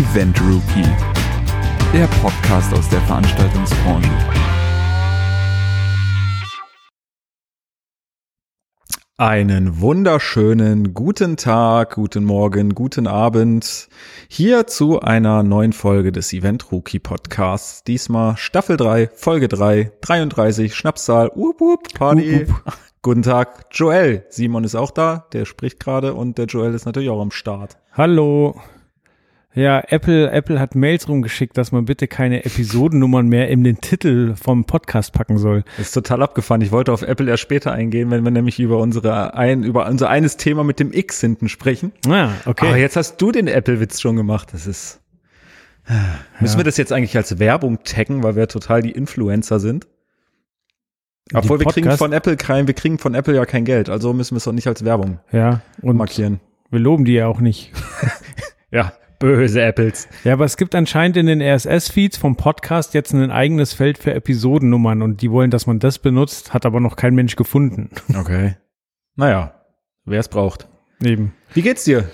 Event Rookie, der Podcast aus der Veranstaltungsbranche. Einen wunderschönen guten Tag, guten Morgen, guten Abend. Hier zu einer neuen Folge des Event Rookie Podcasts. Diesmal Staffel 3, Folge 3, 33, Schnapszahl, up, up, Party. Up, up. Guten Tag, Joel. Simon ist auch da, der spricht gerade und der Joel ist natürlich auch am Start. Hallo. Ja, Apple, Apple hat Mails rumgeschickt, dass man bitte keine Episodennummern mehr in den Titel vom Podcast packen soll. Das ist total abgefahren. Ich wollte auf Apple erst später eingehen, wenn wir nämlich über unsere ein, über unser eines Thema mit dem X hinten sprechen. Ah, okay. Aber jetzt hast du den Apple-Witz schon gemacht. Das ist. Müssen ja. wir das jetzt eigentlich als Werbung taggen, weil wir total die Influencer sind? Obwohl wir kriegen von Apple kein, wir kriegen von Apple ja kein Geld, also müssen wir es auch nicht als Werbung ja, und markieren. Wir loben die ja auch nicht. ja, Böse Apples. Ja, aber es gibt anscheinend in den RSS-Feeds vom Podcast jetzt ein eigenes Feld für Episodennummern und die wollen, dass man das benutzt, hat aber noch kein Mensch gefunden. Okay. Naja, wer es braucht. Eben. Wie geht's dir?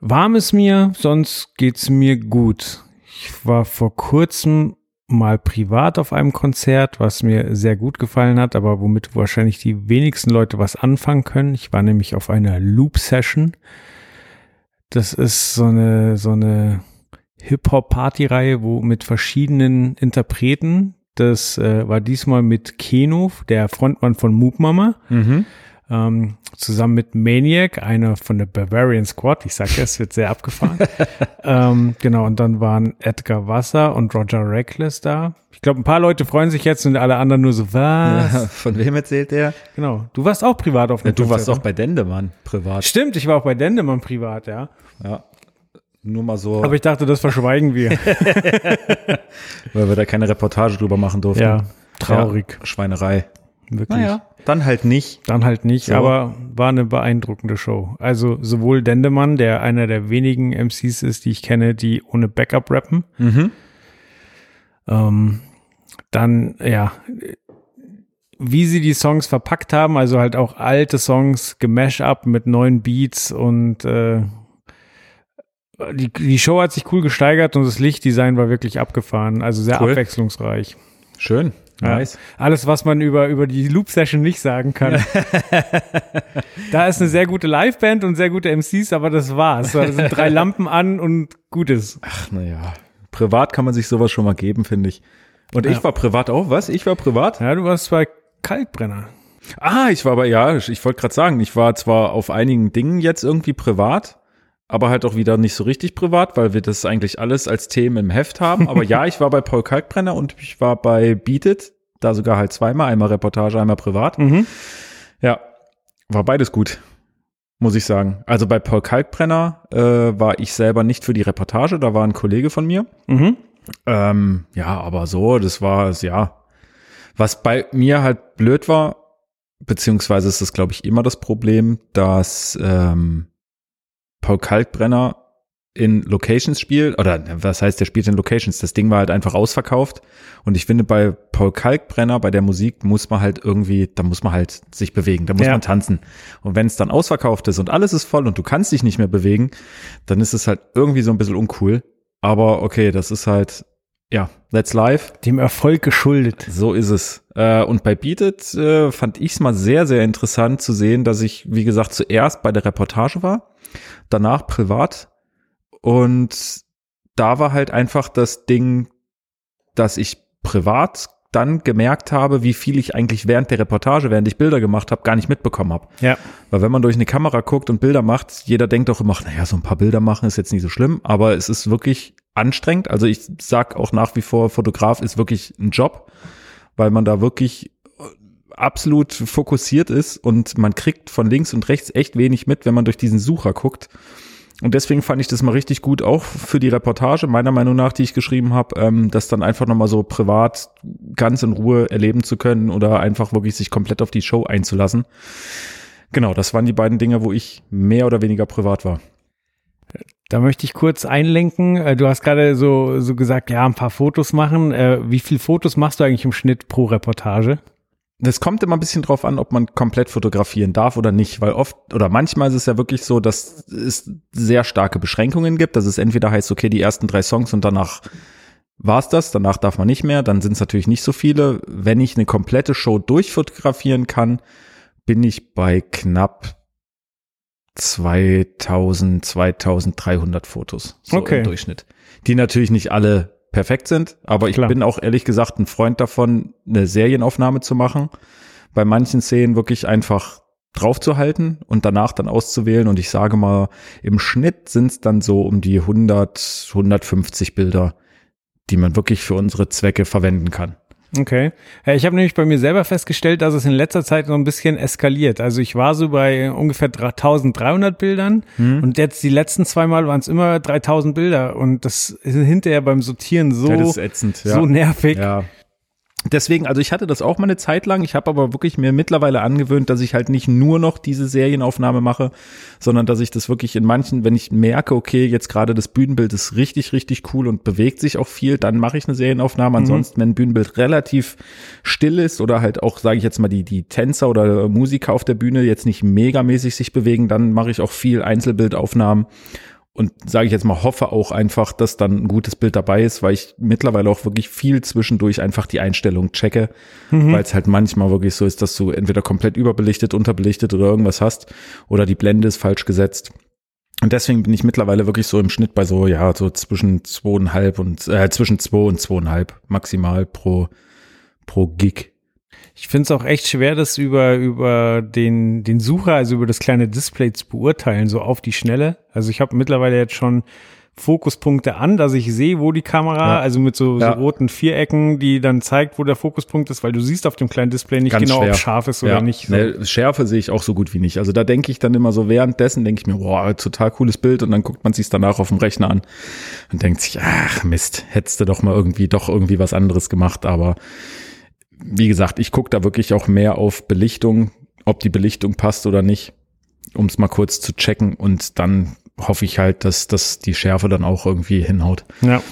Warm ist mir, sonst geht's mir gut. Ich war vor kurzem mal privat auf einem Konzert, was mir sehr gut gefallen hat, aber womit wahrscheinlich die wenigsten Leute was anfangen können. Ich war nämlich auf einer Loop-Session das ist so eine, so eine Hip-Hop-Party-Reihe, wo mit verschiedenen Interpreten, das äh, war diesmal mit Keno, der Frontmann von Moop Mama, mhm. Ähm, zusammen mit Maniac, einer von der Bavarian Squad, ich sag ja, es wird sehr abgefahren. ähm, genau, und dann waren Edgar Wasser und Roger Reckless da. Ich glaube, ein paar Leute freuen sich jetzt und alle anderen nur so, was? Ja, von wem erzählt der? Genau. Du warst auch privat auf dem ja, Du warst auch bei Dendemann privat. Stimmt, ich war auch bei Dendemann privat, ja. Ja. Nur mal so. Aber ich dachte, das verschweigen wir. Weil wir da keine Reportage drüber machen durften. Ja, traurig. Ja, Schweinerei. Wirklich. Naja, dann halt nicht. Dann halt nicht, so. aber war eine beeindruckende Show. Also sowohl Dendemann, der einer der wenigen MCs ist, die ich kenne, die ohne Backup rappen. Mhm. Ähm, dann, ja, wie sie die Songs verpackt haben, also halt auch alte Songs gemash up mit neuen Beats und äh, die, die Show hat sich cool gesteigert und das Lichtdesign war wirklich abgefahren, also sehr cool. abwechslungsreich. Schön. Nice. Ja, alles, was man über, über die Loop-Session nicht sagen kann. da ist eine sehr gute Liveband und sehr gute MCs, aber das war's. Da sind drei Lampen an und gutes. Ach, naja. Privat kann man sich sowas schon mal geben, finde ich. Und ja. ich war privat auch, was? Ich war privat? Ja, du warst bei Kalkbrenner. Ah, ich war aber, ja, ich wollte gerade sagen, ich war zwar auf einigen Dingen jetzt irgendwie privat, aber halt auch wieder nicht so richtig privat, weil wir das eigentlich alles als Themen im Heft haben. Aber ja, ich war bei Paul Kalkbrenner und ich war bei Beat It, da sogar halt zweimal, einmal Reportage, einmal privat. Mhm. Ja, war beides gut, muss ich sagen. Also bei Paul Kalkbrenner äh, war ich selber nicht für die Reportage, da war ein Kollege von mir. Mhm. Ähm, ja, aber so, das war es, ja. Was bei mir halt blöd war, beziehungsweise ist das, glaube ich, immer das Problem, dass ähm, Paul Kalkbrenner in Locations spielt, oder was heißt, der spielt in Locations, das Ding war halt einfach ausverkauft. Und ich finde bei Paul Kalkbrenner, bei der Musik muss man halt irgendwie, da muss man halt sich bewegen, da muss ja. man tanzen. Und wenn es dann ausverkauft ist und alles ist voll und du kannst dich nicht mehr bewegen, dann ist es halt irgendwie so ein bisschen uncool, aber okay, das ist halt, ja, that's live. Dem Erfolg geschuldet. So ist es. Äh, und bei Beat It äh, fand ich es mal sehr, sehr interessant zu sehen, dass ich, wie gesagt, zuerst bei der Reportage war danach privat. Und da war halt einfach das Ding, dass ich privat dann gemerkt habe, wie viel ich eigentlich während der Reportage, während ich Bilder gemacht habe, gar nicht mitbekommen habe. Ja. Weil wenn man durch eine Kamera guckt und Bilder macht, jeder denkt auch immer, naja, so ein paar Bilder machen ist jetzt nicht so schlimm, aber es ist wirklich anstrengend. Also ich sag auch nach wie vor, Fotograf ist wirklich ein Job, weil man da wirklich absolut fokussiert ist und man kriegt von links und rechts echt wenig mit, wenn man durch diesen Sucher guckt. Und deswegen fand ich das mal richtig gut, auch für die Reportage, meiner Meinung nach, die ich geschrieben habe, ähm, das dann einfach nochmal so privat ganz in Ruhe erleben zu können oder einfach wirklich sich komplett auf die Show einzulassen. Genau, das waren die beiden Dinge, wo ich mehr oder weniger privat war. Da möchte ich kurz einlenken. Äh, du hast gerade so, so gesagt, ja, ein paar Fotos machen. Äh, wie viele Fotos machst du eigentlich im Schnitt pro Reportage? Das kommt immer ein bisschen drauf an, ob man komplett fotografieren darf oder nicht, weil oft oder manchmal ist es ja wirklich so, dass es sehr starke Beschränkungen gibt, dass es entweder heißt, okay, die ersten drei Songs und danach war's das, danach darf man nicht mehr, dann sind es natürlich nicht so viele. Wenn ich eine komplette Show durchfotografieren kann, bin ich bei knapp 2000, 2300 Fotos so Okay. im Durchschnitt. Die natürlich nicht alle perfekt sind, aber ich Klar. bin auch ehrlich gesagt ein Freund davon, eine Serienaufnahme zu machen. Bei manchen Szenen wirklich einfach draufzuhalten und danach dann auszuwählen. Und ich sage mal, im Schnitt sind es dann so um die 100, 150 Bilder, die man wirklich für unsere Zwecke verwenden kann. Okay. Ja, ich habe nämlich bei mir selber festgestellt, dass es in letzter Zeit so ein bisschen eskaliert. Also ich war so bei ungefähr 1300 Bildern Hm? und jetzt die letzten zwei Mal waren es immer 3000 Bilder und das ist hinterher beim Sortieren so, Ja, ätzend. so nervig. Ja. Deswegen, also ich hatte das auch mal eine Zeit lang. Ich habe aber wirklich mir mittlerweile angewöhnt, dass ich halt nicht nur noch diese Serienaufnahme mache, sondern dass ich das wirklich in manchen, wenn ich merke, okay, jetzt gerade das Bühnenbild ist richtig, richtig cool und bewegt sich auch viel, dann mache ich eine Serienaufnahme. Ansonsten, wenn ein Bühnenbild relativ still ist oder halt auch, sage ich jetzt mal, die, die Tänzer oder Musiker auf der Bühne jetzt nicht megamäßig sich bewegen, dann mache ich auch viel Einzelbildaufnahmen und sage ich jetzt mal, hoffe auch einfach, dass dann ein gutes Bild dabei ist, weil ich mittlerweile auch wirklich viel zwischendurch einfach die Einstellung checke, weil es halt manchmal wirklich so ist, dass du entweder komplett überbelichtet, unterbelichtet oder irgendwas hast oder die Blende ist falsch gesetzt. Und deswegen bin ich mittlerweile wirklich so im Schnitt bei so, ja, so zwischen zweieinhalb und, äh, zwischen zwei und zweieinhalb maximal pro, pro Gig. Ich finde es auch echt schwer, das über, über den, den Sucher, also über das kleine Display zu beurteilen, so auf die Schnelle. Also ich habe mittlerweile jetzt schon Fokuspunkte an, dass ich sehe, wo die Kamera, Ja. also mit so, Ja. so roten Vierecken, die dann zeigt, wo der Fokuspunkt ist, weil du siehst auf dem kleinen Display nicht Ganz genau, schwer. ob scharf ist oder nicht. So. Ne, Schärfe sehe ich auch so gut wie nicht. Also da denke ich dann immer so währenddessen, denke ich mir, boah, total cooles Bild und dann guckt man sich danach auf dem Rechner an und denkt sich, ach Mist, hättest du doch mal irgendwie doch irgendwie was anderes gemacht. Aber wie gesagt, ich gucke da wirklich auch mehr auf Belichtung, ob die Belichtung passt oder nicht, um es mal kurz zu checken und dann hoffe ich halt, dass, dass die Schärfe dann auch irgendwie hinhaut. Ja.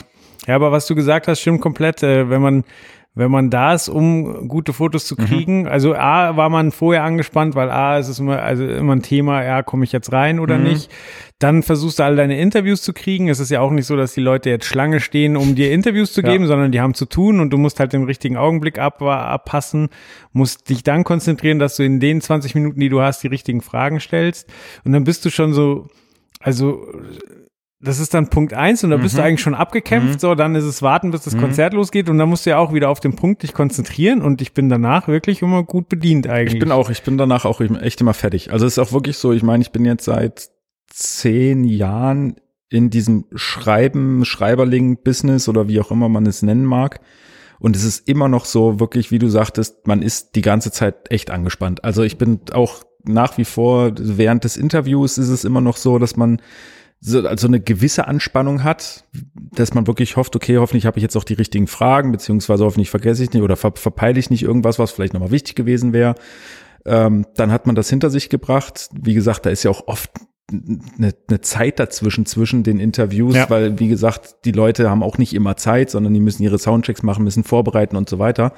Ja, aber was du gesagt hast, stimmt komplett. Äh, wenn man wenn man da ist, um gute Fotos zu kriegen, also A, war man vorher angespannt, weil A, es ist immer, also immer ein Thema, ja, komme ich jetzt rein oder nicht. Dann versuchst du alle deine Interviews zu kriegen. Es ist ja auch nicht so, dass die Leute jetzt Schlange stehen, um dir Interviews zu Ja. geben, sondern die haben zu tun und du musst halt den richtigen Augenblick ab, abpassen, musst dich dann konzentrieren, dass du in den 20 Minuten, die du hast, die richtigen Fragen stellst. Und dann bist du schon so, also das ist dann Punkt eins und da bist du Mhm. eigentlich schon abgekämpft, so, dann ist es warten, bis das Konzert losgeht und dann musst du ja auch wieder auf den Punkt dich konzentrieren und ich bin danach wirklich immer gut bedient eigentlich. Ich bin auch, ich bin danach auch echt immer fertig. Also es ist auch wirklich so, ich meine, ich bin jetzt seit zehn Jahren in diesem Schreiben, Schreiberling-Business oder wie auch immer man es nennen mag. Und es ist immer noch so, wirklich, wie du sagtest, man ist die ganze Zeit echt angespannt. Also ich bin auch nach wie vor, während des Interviews ist es immer noch so, dass man so also eine gewisse Anspannung hat, dass man wirklich hofft, okay, hoffentlich habe ich jetzt auch die richtigen Fragen, beziehungsweise hoffentlich vergesse ich nicht oder ver verpeile ich nicht irgendwas, was vielleicht nochmal wichtig gewesen wäre. Ähm, dann hat man das hinter sich gebracht. Wie gesagt, da ist ja auch oft eine, eine Zeit dazwischen, zwischen den Interviews, Ja. weil, wie gesagt, die Leute haben auch nicht immer Zeit, sondern die müssen ihre Soundchecks machen, müssen vorbereiten und so weiter.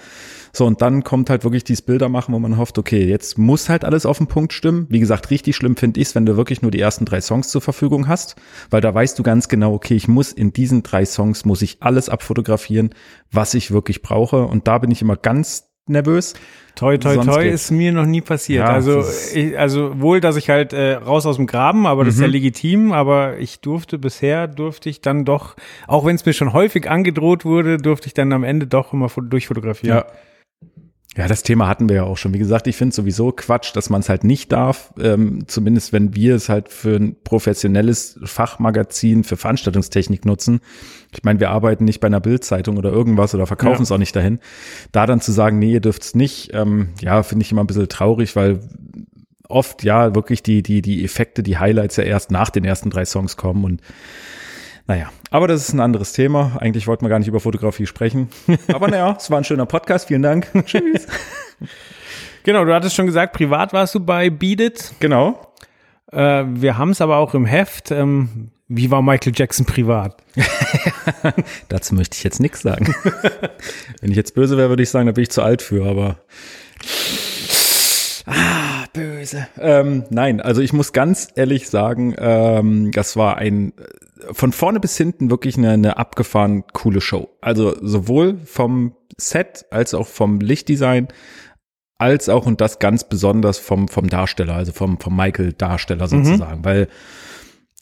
So, und dann kommt halt wirklich dieses Bilder machen, wo man hofft, okay, jetzt muss halt alles auf den Punkt stimmen. Wie gesagt, richtig schlimm finde ich es, wenn du wirklich nur die ersten drei Songs zur Verfügung hast, weil da weißt du ganz genau, okay, ich muss in diesen drei Songs, muss ich alles abfotografieren, was ich wirklich brauche. Und da bin ich immer ganz nervös. Toi, toi, Sonst toi geht's. ist mir noch nie passiert. Ja, also, ich, also wohl, dass ich halt äh, raus aus dem Graben, aber das ist ja Mhm. legitim, aber ich durfte bisher, durfte ich dann doch, auch wenn es mir schon häufig angedroht wurde, durfte ich dann am Ende doch immer fo- durchfotografieren. Ja. Ja, das Thema hatten wir ja auch schon. Wie gesagt, ich finde sowieso Quatsch, dass man es halt nicht darf. Ähm, zumindest wenn wir es halt für ein professionelles Fachmagazin für Veranstaltungstechnik nutzen. Ich meine, wir arbeiten nicht bei einer Bildzeitung oder irgendwas oder verkaufen Ja. es auch nicht dahin. Da dann zu sagen, nee, ihr dürft es nicht, ähm, ja, finde ich immer ein bisschen traurig, weil oft ja wirklich die, die, die Effekte, die Highlights ja erst nach den ersten drei Songs kommen und naja, aber das ist ein anderes Thema. Eigentlich wollten wir gar nicht über Fotografie sprechen. Aber naja, es war ein schöner Podcast. Vielen Dank. Tschüss. Genau, du hattest schon gesagt, privat warst du bei Beat It. Genau. Äh, wir haben es aber auch im Heft. Ähm, wie war Michael Jackson privat? Dazu möchte ich jetzt nichts sagen. Wenn ich jetzt böse wäre, würde ich sagen, da bin ich zu alt für, aber. Ah, böse. Ähm, nein, also ich muss ganz ehrlich sagen, ähm, das war ein von vorne bis hinten wirklich eine, eine abgefahren coole Show. Also sowohl vom Set als auch vom Lichtdesign als auch und das ganz besonders vom vom Darsteller, also vom vom Michael Darsteller mhm. sozusagen, mhm. weil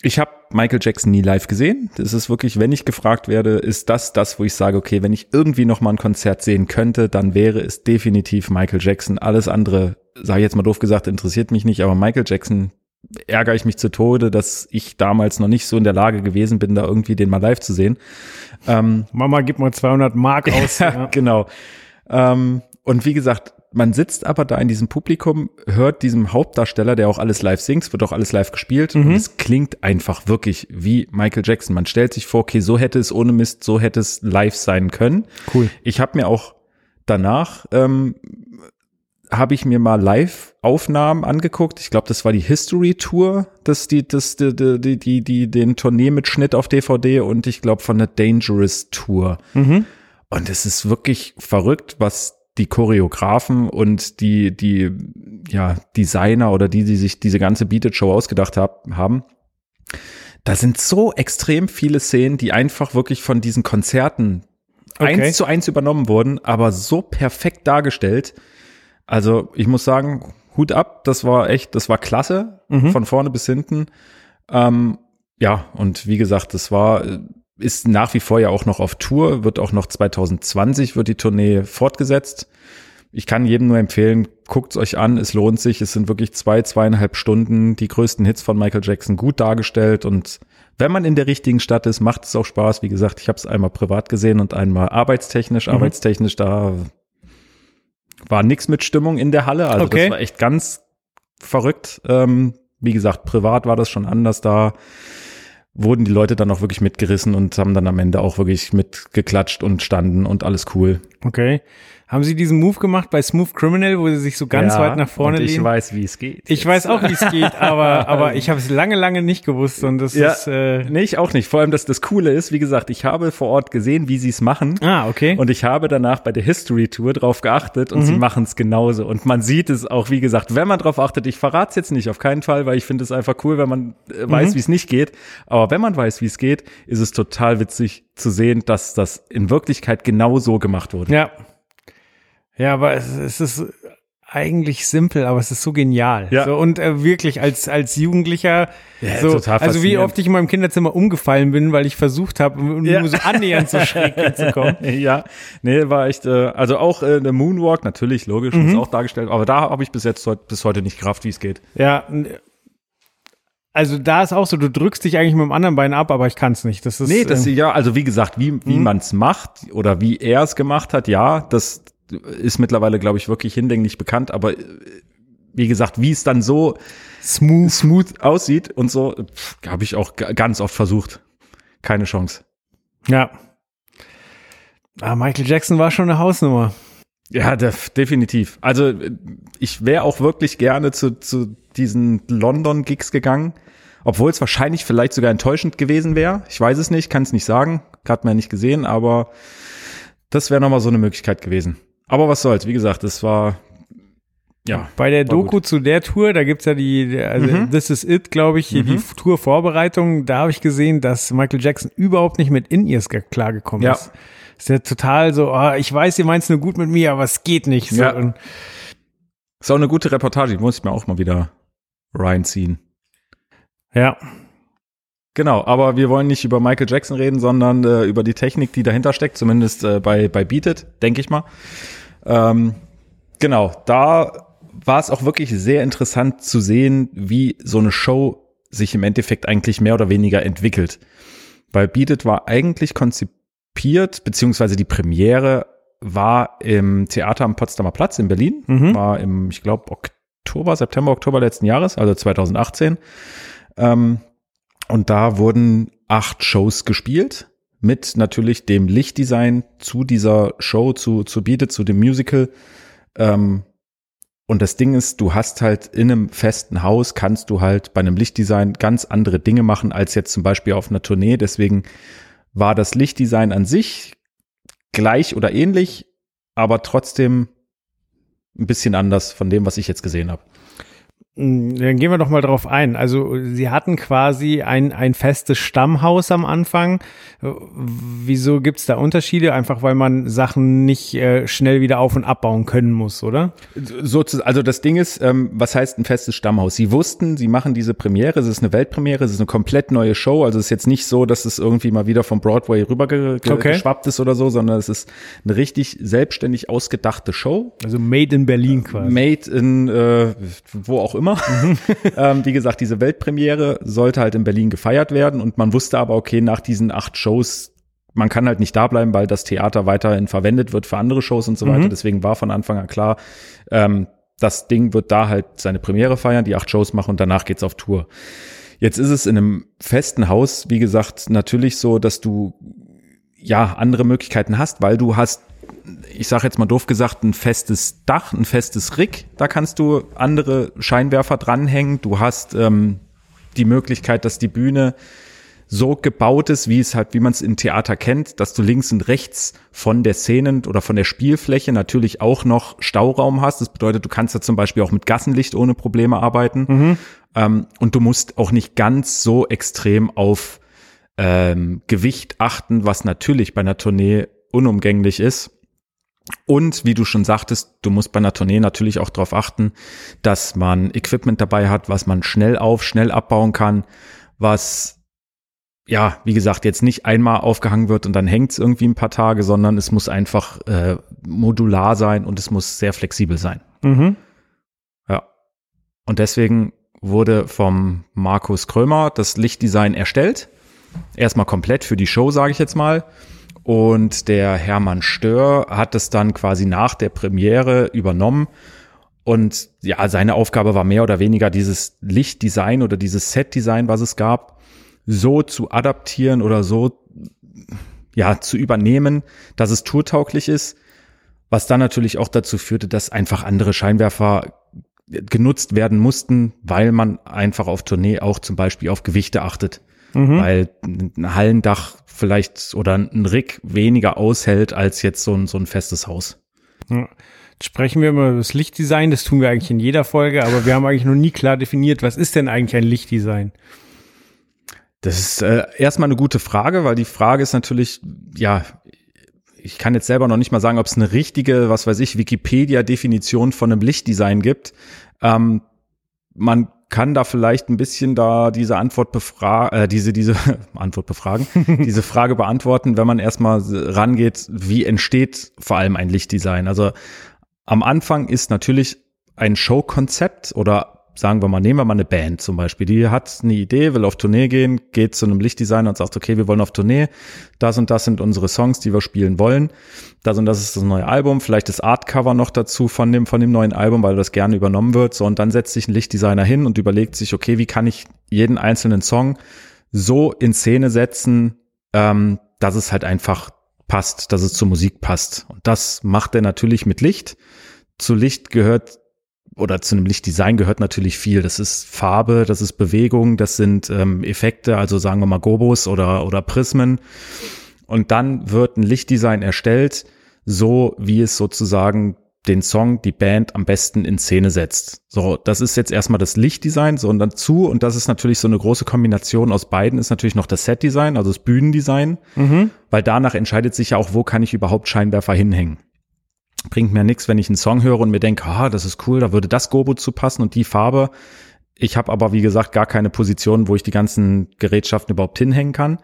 ich habe Michael Jackson nie live gesehen. Das ist wirklich, wenn ich gefragt werde, ist das das, wo ich sage, okay, wenn ich irgendwie noch mal ein Konzert sehen könnte, dann wäre es definitiv Michael Jackson. Alles andere, sage ich jetzt mal doof gesagt, interessiert mich nicht, aber Michael Jackson ärgere ich mich zu Tode, dass ich damals noch nicht so in der Lage gewesen bin, da irgendwie den mal live zu sehen. Ähm, Mama, gib mal 200 Mark aus. ja, genau. Ähm, und wie gesagt, man sitzt aber da in diesem Publikum, hört diesem Hauptdarsteller, der auch alles live singt, wird auch alles live gespielt mhm. und es klingt einfach wirklich wie Michael Jackson. Man stellt sich vor, okay, so hätte es ohne Mist, so hätte es live sein können. Cool. Ich habe mir auch danach ähm, habe ich mir mal Live-Aufnahmen angeguckt. Ich glaube, das war die History Tour, das die das die die die, die den Tourneemitschnitt auf DVD und ich glaube von der Dangerous Tour. Mhm. Und es ist wirklich verrückt, was die Choreografen und die, die, ja, Designer oder die, die sich diese ganze Beated Show ausgedacht hab, haben. Da sind so extrem viele Szenen, die einfach wirklich von diesen Konzerten okay. eins zu eins übernommen wurden, aber so perfekt dargestellt. Also ich muss sagen, Hut ab, das war echt, das war klasse, mhm. von vorne bis hinten. Ähm, ja, und wie gesagt, das war ist nach wie vor ja auch noch auf Tour, wird auch noch 2020 wird die Tournee fortgesetzt. Ich kann jedem nur empfehlen, guckt's euch an, es lohnt sich. Es sind wirklich zwei, zweieinhalb Stunden die größten Hits von Michael Jackson gut dargestellt und wenn man in der richtigen Stadt ist, macht es auch Spaß. Wie gesagt, ich habe es einmal privat gesehen und einmal arbeitstechnisch. Mhm. Arbeitstechnisch, da war nix mit Stimmung in der Halle. Also okay. das war echt ganz verrückt. Ähm, wie gesagt, privat war das schon anders da wurden die Leute dann auch wirklich mitgerissen und haben dann am Ende auch wirklich mitgeklatscht und standen und alles cool. Okay. Haben Sie diesen Move gemacht bei Smooth Criminal, wo Sie sich so ganz ja, weit nach vorne lehnen? Ich weiß, wie es geht. Ich weiß auch, wie es geht, aber, aber ich habe es lange, lange nicht gewusst und das ja, ist. Äh nee, ich auch nicht. Vor allem, dass das Coole ist, wie gesagt, ich habe vor Ort gesehen, wie Sie es machen. Ah, okay. Und ich habe danach bei der History Tour drauf geachtet und mhm. sie machen es genauso. Und man sieht es auch, wie gesagt, wenn man drauf achtet, ich verrate es jetzt nicht, auf keinen Fall, weil ich finde es einfach cool, wenn man äh, weiß, mhm. wie es nicht geht. Aber wenn man weiß, wie es geht, ist es total witzig zu sehen, dass das in Wirklichkeit genau so gemacht wurde. Ja, ja, aber es, es ist eigentlich simpel, aber es ist so genial. Ja. So, und äh, wirklich als als Jugendlicher, ja, so, also wie oft ich in meinem Kinderzimmer umgefallen bin, weil ich versucht habe, ja. nur so annähernd so schräg hinzukommen. Ja, nee, war echt, äh, also auch äh, der Moonwalk, natürlich, logisch, mhm. ist auch dargestellt, aber da habe ich bis jetzt bis heute nicht Kraft, wie es geht. Ja, also da ist auch so, du drückst dich eigentlich mit dem anderen Bein ab, aber ich kann es nicht. Das ist, nee, das, äh, ja, also wie gesagt, wie, wie mhm. man es macht oder wie er es gemacht hat, ja, das, ist mittlerweile, glaube ich, wirklich hinlänglich bekannt, aber äh, wie gesagt, wie es dann so smooth, smooth aussieht und so, habe ich auch ganz oft versucht. Keine Chance. Ja. Ah, Michael Jackson war schon eine Hausnummer. Ja, def definitiv. Also ich wäre auch wirklich gerne zu, zu diesen London-Gigs gegangen, obwohl es wahrscheinlich vielleicht sogar enttäuschend gewesen wäre. Ich weiß es nicht, kann es nicht sagen, gerade mal nicht gesehen, aber das wäre nochmal so eine Möglichkeit gewesen. Aber was soll's, wie gesagt, es war ja. Bei der Doku gut. zu der Tour, da gibt's ja die, also mhm. This is It, glaube ich, mhm. die Tour-Vorbereitung, da habe ich gesehen, dass Michael Jackson überhaupt nicht mit In-Ears klargekommen ja. ist. Ist ja total so, oh, ich weiß, ihr meint's nur gut mit mir, aber es geht nicht. So. Ja. Ist auch eine gute Reportage, die muss ich mir auch mal wieder reinziehen. Ja. Genau, aber wir wollen nicht über Michael Jackson reden, sondern äh, über die Technik, die dahinter steckt, zumindest äh, bei, bei Beat It, denke ich mal. Ähm, genau, da war es auch wirklich sehr interessant zu sehen, wie so eine Show sich im Endeffekt eigentlich mehr oder weniger entwickelt. Weil Beat It war eigentlich konzipiert, beziehungsweise die Premiere war im Theater am Potsdamer Platz in Berlin, mhm. war im, ich glaube, Oktober, September, Oktober letzten Jahres, also 2018. Ähm, und da wurden acht Shows gespielt mit natürlich dem Lichtdesign zu dieser Show, zu, zu Beat zu dem Musical. Ähm, Und das Ding ist, du hast halt in einem festen Haus, kannst du halt bei einem Lichtdesign ganz andere Dinge machen als jetzt zum Beispiel auf einer Tournee. Deswegen war das Lichtdesign an sich gleich oder ähnlich, aber trotzdem ein bisschen anders von dem, was ich jetzt gesehen habe. Hm, dann gehen wir doch mal drauf ein. Also Sie hatten quasi ein, ein festes Stammhaus am Anfang. Wieso gibt es da Unterschiede? Einfach weil man Sachen nicht äh, schnell wieder auf und abbauen können muss, oder? So, also das Ding ist, ähm, was heißt ein festes Stammhaus? Sie wussten, sie machen diese Premiere, es ist eine Weltpremiere, es ist eine komplett neue Show. Also es ist jetzt nicht so, dass es irgendwie mal wieder vom Broadway rübergeschwappt okay. ist oder so, sondern es ist eine richtig selbstständig ausgedachte Show. Also made in Berlin quasi. Made in äh, wo auch immer immer. Mhm. ähm, wie gesagt, diese Weltpremiere sollte halt in Berlin gefeiert werden und man wusste aber, okay, nach diesen acht Shows, man kann halt nicht da bleiben, weil das Theater weiterhin verwendet wird für andere Shows und so weiter. Mhm. Deswegen war von Anfang an klar, ähm, das Ding wird da halt seine Premiere feiern, die acht Shows machen und danach geht's auf Tour. Jetzt ist es in einem festen Haus, wie gesagt, natürlich so, dass du ja andere Möglichkeiten hast, weil du hast ich sage jetzt mal doof gesagt, ein festes Dach, ein festes Rig. Da kannst du andere Scheinwerfer dranhängen. Du hast ähm, die Möglichkeit, dass die Bühne so gebaut ist, wie es halt, wie man es im Theater kennt, dass du links und rechts von der Szenen oder von der Spielfläche natürlich auch noch Stauraum hast. Das bedeutet, du kannst da zum Beispiel auch mit Gassenlicht ohne Probleme arbeiten. Mhm. Ähm, und du musst auch nicht ganz so extrem auf ähm, Gewicht achten, was natürlich bei einer Tournee unumgänglich ist. Und wie du schon sagtest, du musst bei einer Tournee natürlich auch darauf achten, dass man Equipment dabei hat, was man schnell auf, schnell abbauen kann, was ja, wie gesagt, jetzt nicht einmal aufgehangen wird und dann hängt es irgendwie ein paar Tage, sondern es muss einfach äh, modular sein und es muss sehr flexibel sein. Mhm. Ja. Und deswegen wurde vom Markus Krömer das Lichtdesign erstellt. Erstmal komplett für die Show, sage ich jetzt mal. Und der Hermann Stör hat es dann quasi nach der Premiere übernommen. Und ja, seine Aufgabe war mehr oder weniger dieses Lichtdesign oder dieses Setdesign, was es gab, so zu adaptieren oder so, ja, zu übernehmen, dass es tourtauglich ist. Was dann natürlich auch dazu führte, dass einfach andere Scheinwerfer genutzt werden mussten, weil man einfach auf Tournee auch zum Beispiel auf Gewichte achtet mhm. weil ein Hallendach vielleicht oder ein Rig weniger aushält als jetzt so ein, so ein festes Haus. Ja. sprechen wir immer über das Lichtdesign, das tun wir eigentlich in jeder Folge, aber wir haben eigentlich noch nie klar definiert, was ist denn eigentlich ein Lichtdesign? Das ist äh, erstmal eine gute Frage, weil die Frage ist natürlich, ja, ich kann jetzt selber noch nicht mal sagen, ob es eine richtige, was weiß ich, Wikipedia-Definition von einem Lichtdesign gibt. Ähm, man kann da vielleicht ein bisschen da diese Antwort befragen, äh, diese, diese Antwort befragen, diese Frage beantworten, wenn man erstmal rangeht, wie entsteht vor allem ein Lichtdesign. Also am Anfang ist natürlich ein Showkonzept oder sagen wir mal, nehmen wir mal eine Band zum Beispiel, die hat eine Idee, will auf Tournee gehen, geht zu einem Lichtdesigner und sagt, okay, wir wollen auf Tournee, das und das sind unsere Songs, die wir spielen wollen, das und das ist das neue Album, vielleicht das Artcover noch dazu von dem, von dem neuen Album, weil das gerne übernommen wird, so und dann setzt sich ein Lichtdesigner hin und überlegt sich, okay, wie kann ich jeden einzelnen Song so in Szene setzen, ähm, dass es halt einfach passt, dass es zur Musik passt. Und das macht er natürlich mit Licht. Zu Licht gehört oder zu einem Lichtdesign gehört natürlich viel. Das ist Farbe, das ist Bewegung, das sind ähm, Effekte, also sagen wir mal Gobos oder, oder Prismen. Und dann wird ein Lichtdesign erstellt, so wie es sozusagen den Song, die Band am besten in Szene setzt. So, das ist jetzt erstmal das Lichtdesign, so und dazu, und das ist natürlich so eine große Kombination aus beiden, ist natürlich noch das Setdesign, also das Bühnendesign, mhm. weil danach entscheidet sich ja auch, wo kann ich überhaupt Scheinwerfer hinhängen bringt mir nichts, wenn ich einen Song höre und mir denke, ah, das ist cool, da würde das Gobo zu passen und die Farbe. Ich habe aber, wie gesagt, gar keine Position, wo ich die ganzen Gerätschaften überhaupt hinhängen kann.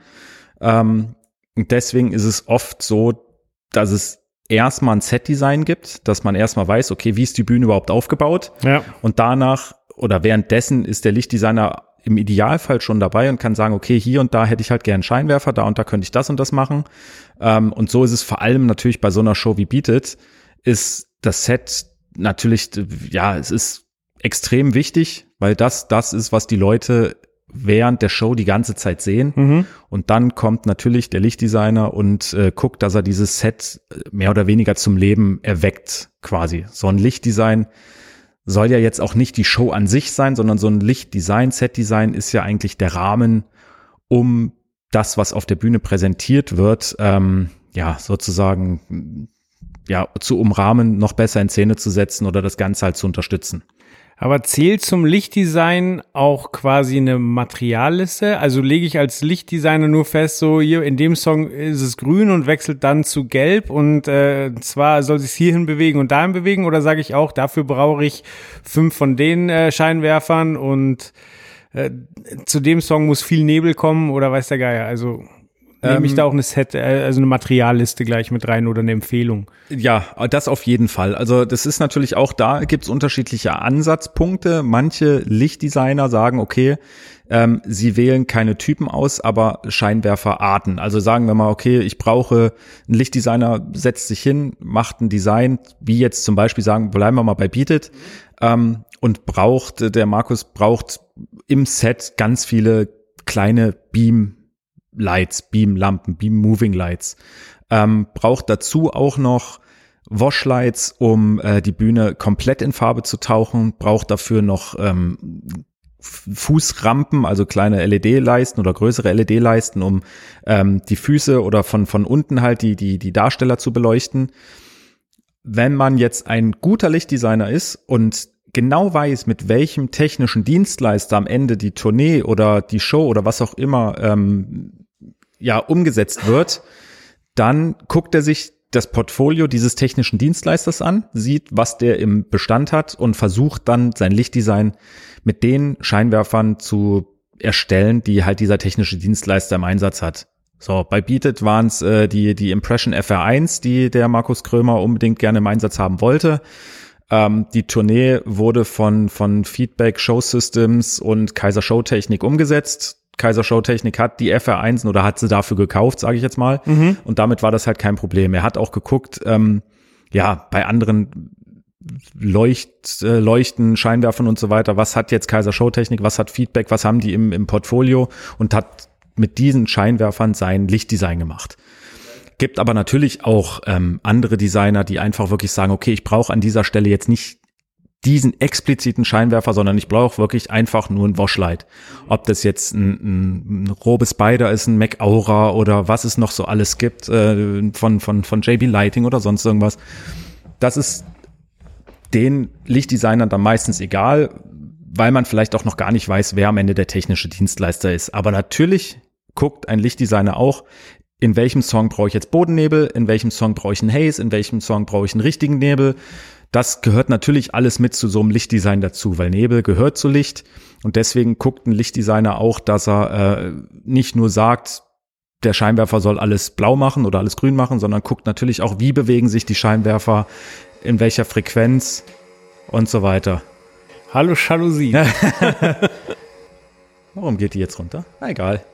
Ähm, deswegen ist es oft so, dass es erstmal ein Set-Design gibt, dass man erstmal weiß, okay, wie ist die Bühne überhaupt aufgebaut? Ja. Und danach oder währenddessen ist der Lichtdesigner im Idealfall schon dabei und kann sagen, okay, hier und da hätte ich halt gern Scheinwerfer, da und da könnte ich das und das machen. Ähm, und so ist es vor allem natürlich bei so einer Show wie Beat ist das Set natürlich, ja, es ist extrem wichtig, weil das das ist, was die Leute während der Show die ganze Zeit sehen. Mhm. Und dann kommt natürlich der Lichtdesigner und äh, guckt, dass er dieses Set mehr oder weniger zum Leben erweckt, quasi. So ein Lichtdesign soll ja jetzt auch nicht die Show an sich sein, sondern so ein Lichtdesign, Setdesign ist ja eigentlich der Rahmen, um das, was auf der Bühne präsentiert wird, ähm, ja, sozusagen, ja, zu umrahmen, noch besser in Szene zu setzen oder das Ganze halt zu unterstützen. Aber zählt zum Lichtdesign auch quasi eine Materialliste? Also lege ich als Lichtdesigner nur fest, so hier in dem Song ist es grün und wechselt dann zu gelb und äh, zwar soll sich hierhin bewegen und dahin bewegen oder sage ich auch, dafür brauche ich fünf von den äh, Scheinwerfern und äh, zu dem Song muss viel Nebel kommen oder weiß der Geier. Also Nehme ich ähm, da auch eine Set, äh, also eine Materialliste gleich mit rein oder eine Empfehlung? Ja, das auf jeden Fall. Also das ist natürlich auch da gibt's unterschiedliche Ansatzpunkte. Manche Lichtdesigner sagen, okay, ähm, sie wählen keine Typen aus, aber Scheinwerferarten. Also sagen wir mal, okay, ich brauche ein Lichtdesigner, setzt sich hin, macht ein Design, wie jetzt zum Beispiel sagen, bleiben wir mal bei Beat ähm, und braucht, der Markus braucht im Set ganz viele kleine Beam Lights, Beam-Lampen, Beam-Moving-Lights. Ähm, braucht dazu auch noch Washlights, um äh, die Bühne komplett in Farbe zu tauchen. Braucht dafür noch ähm, Fußrampen, also kleine LED-Leisten oder größere LED-Leisten, um ähm, die Füße oder von, von unten halt die, die, die Darsteller zu beleuchten. Wenn man jetzt ein guter Lichtdesigner ist und genau weiß, mit welchem technischen Dienstleister am Ende die Tournee oder die Show oder was auch immer ähm, ja umgesetzt wird, dann guckt er sich das Portfolio dieses technischen Dienstleisters an, sieht, was der im Bestand hat und versucht dann sein Lichtdesign mit den Scheinwerfern zu erstellen, die halt dieser technische Dienstleister im Einsatz hat. So, bei Beated waren es äh, die, die Impression FR1, die der Markus Krömer unbedingt gerne im Einsatz haben wollte. Ähm, die Tournee wurde von, von Feedback Show Systems und Kaiser Show Technik umgesetzt. Kaiser Show Technik hat die FR1 oder hat sie dafür gekauft, sage ich jetzt mal. Mhm. Und damit war das halt kein Problem. Er hat auch geguckt, ähm, ja, bei anderen Leucht, äh, Leuchten, Scheinwerfern und so weiter, was hat jetzt Kaiser Show Technik, was hat Feedback, was haben die im, im Portfolio und hat mit diesen Scheinwerfern sein Lichtdesign gemacht. Gibt aber natürlich auch ähm, andere Designer, die einfach wirklich sagen, okay, ich brauche an dieser Stelle jetzt nicht diesen expliziten Scheinwerfer, sondern ich brauche wirklich einfach nur ein Washlight. Ob das jetzt ein, ein, ein Robe Spider ist, ein Mac Aura oder was es noch so alles gibt äh, von, von, von JB Lighting oder sonst irgendwas. Das ist den Lichtdesignern dann meistens egal, weil man vielleicht auch noch gar nicht weiß, wer am Ende der technische Dienstleister ist. Aber natürlich guckt ein Lichtdesigner auch, in welchem Song brauche ich jetzt Bodennebel, in welchem Song brauche ich einen Haze, in welchem Song brauche ich einen richtigen Nebel, das gehört natürlich alles mit zu so einem Lichtdesign dazu, weil Nebel gehört zu Licht und deswegen guckt ein Lichtdesigner auch, dass er äh, nicht nur sagt, der Scheinwerfer soll alles blau machen oder alles grün machen, sondern guckt natürlich auch, wie bewegen sich die Scheinwerfer, in welcher Frequenz und so weiter. Hallo Jalousie. Warum geht die jetzt runter? Na, egal.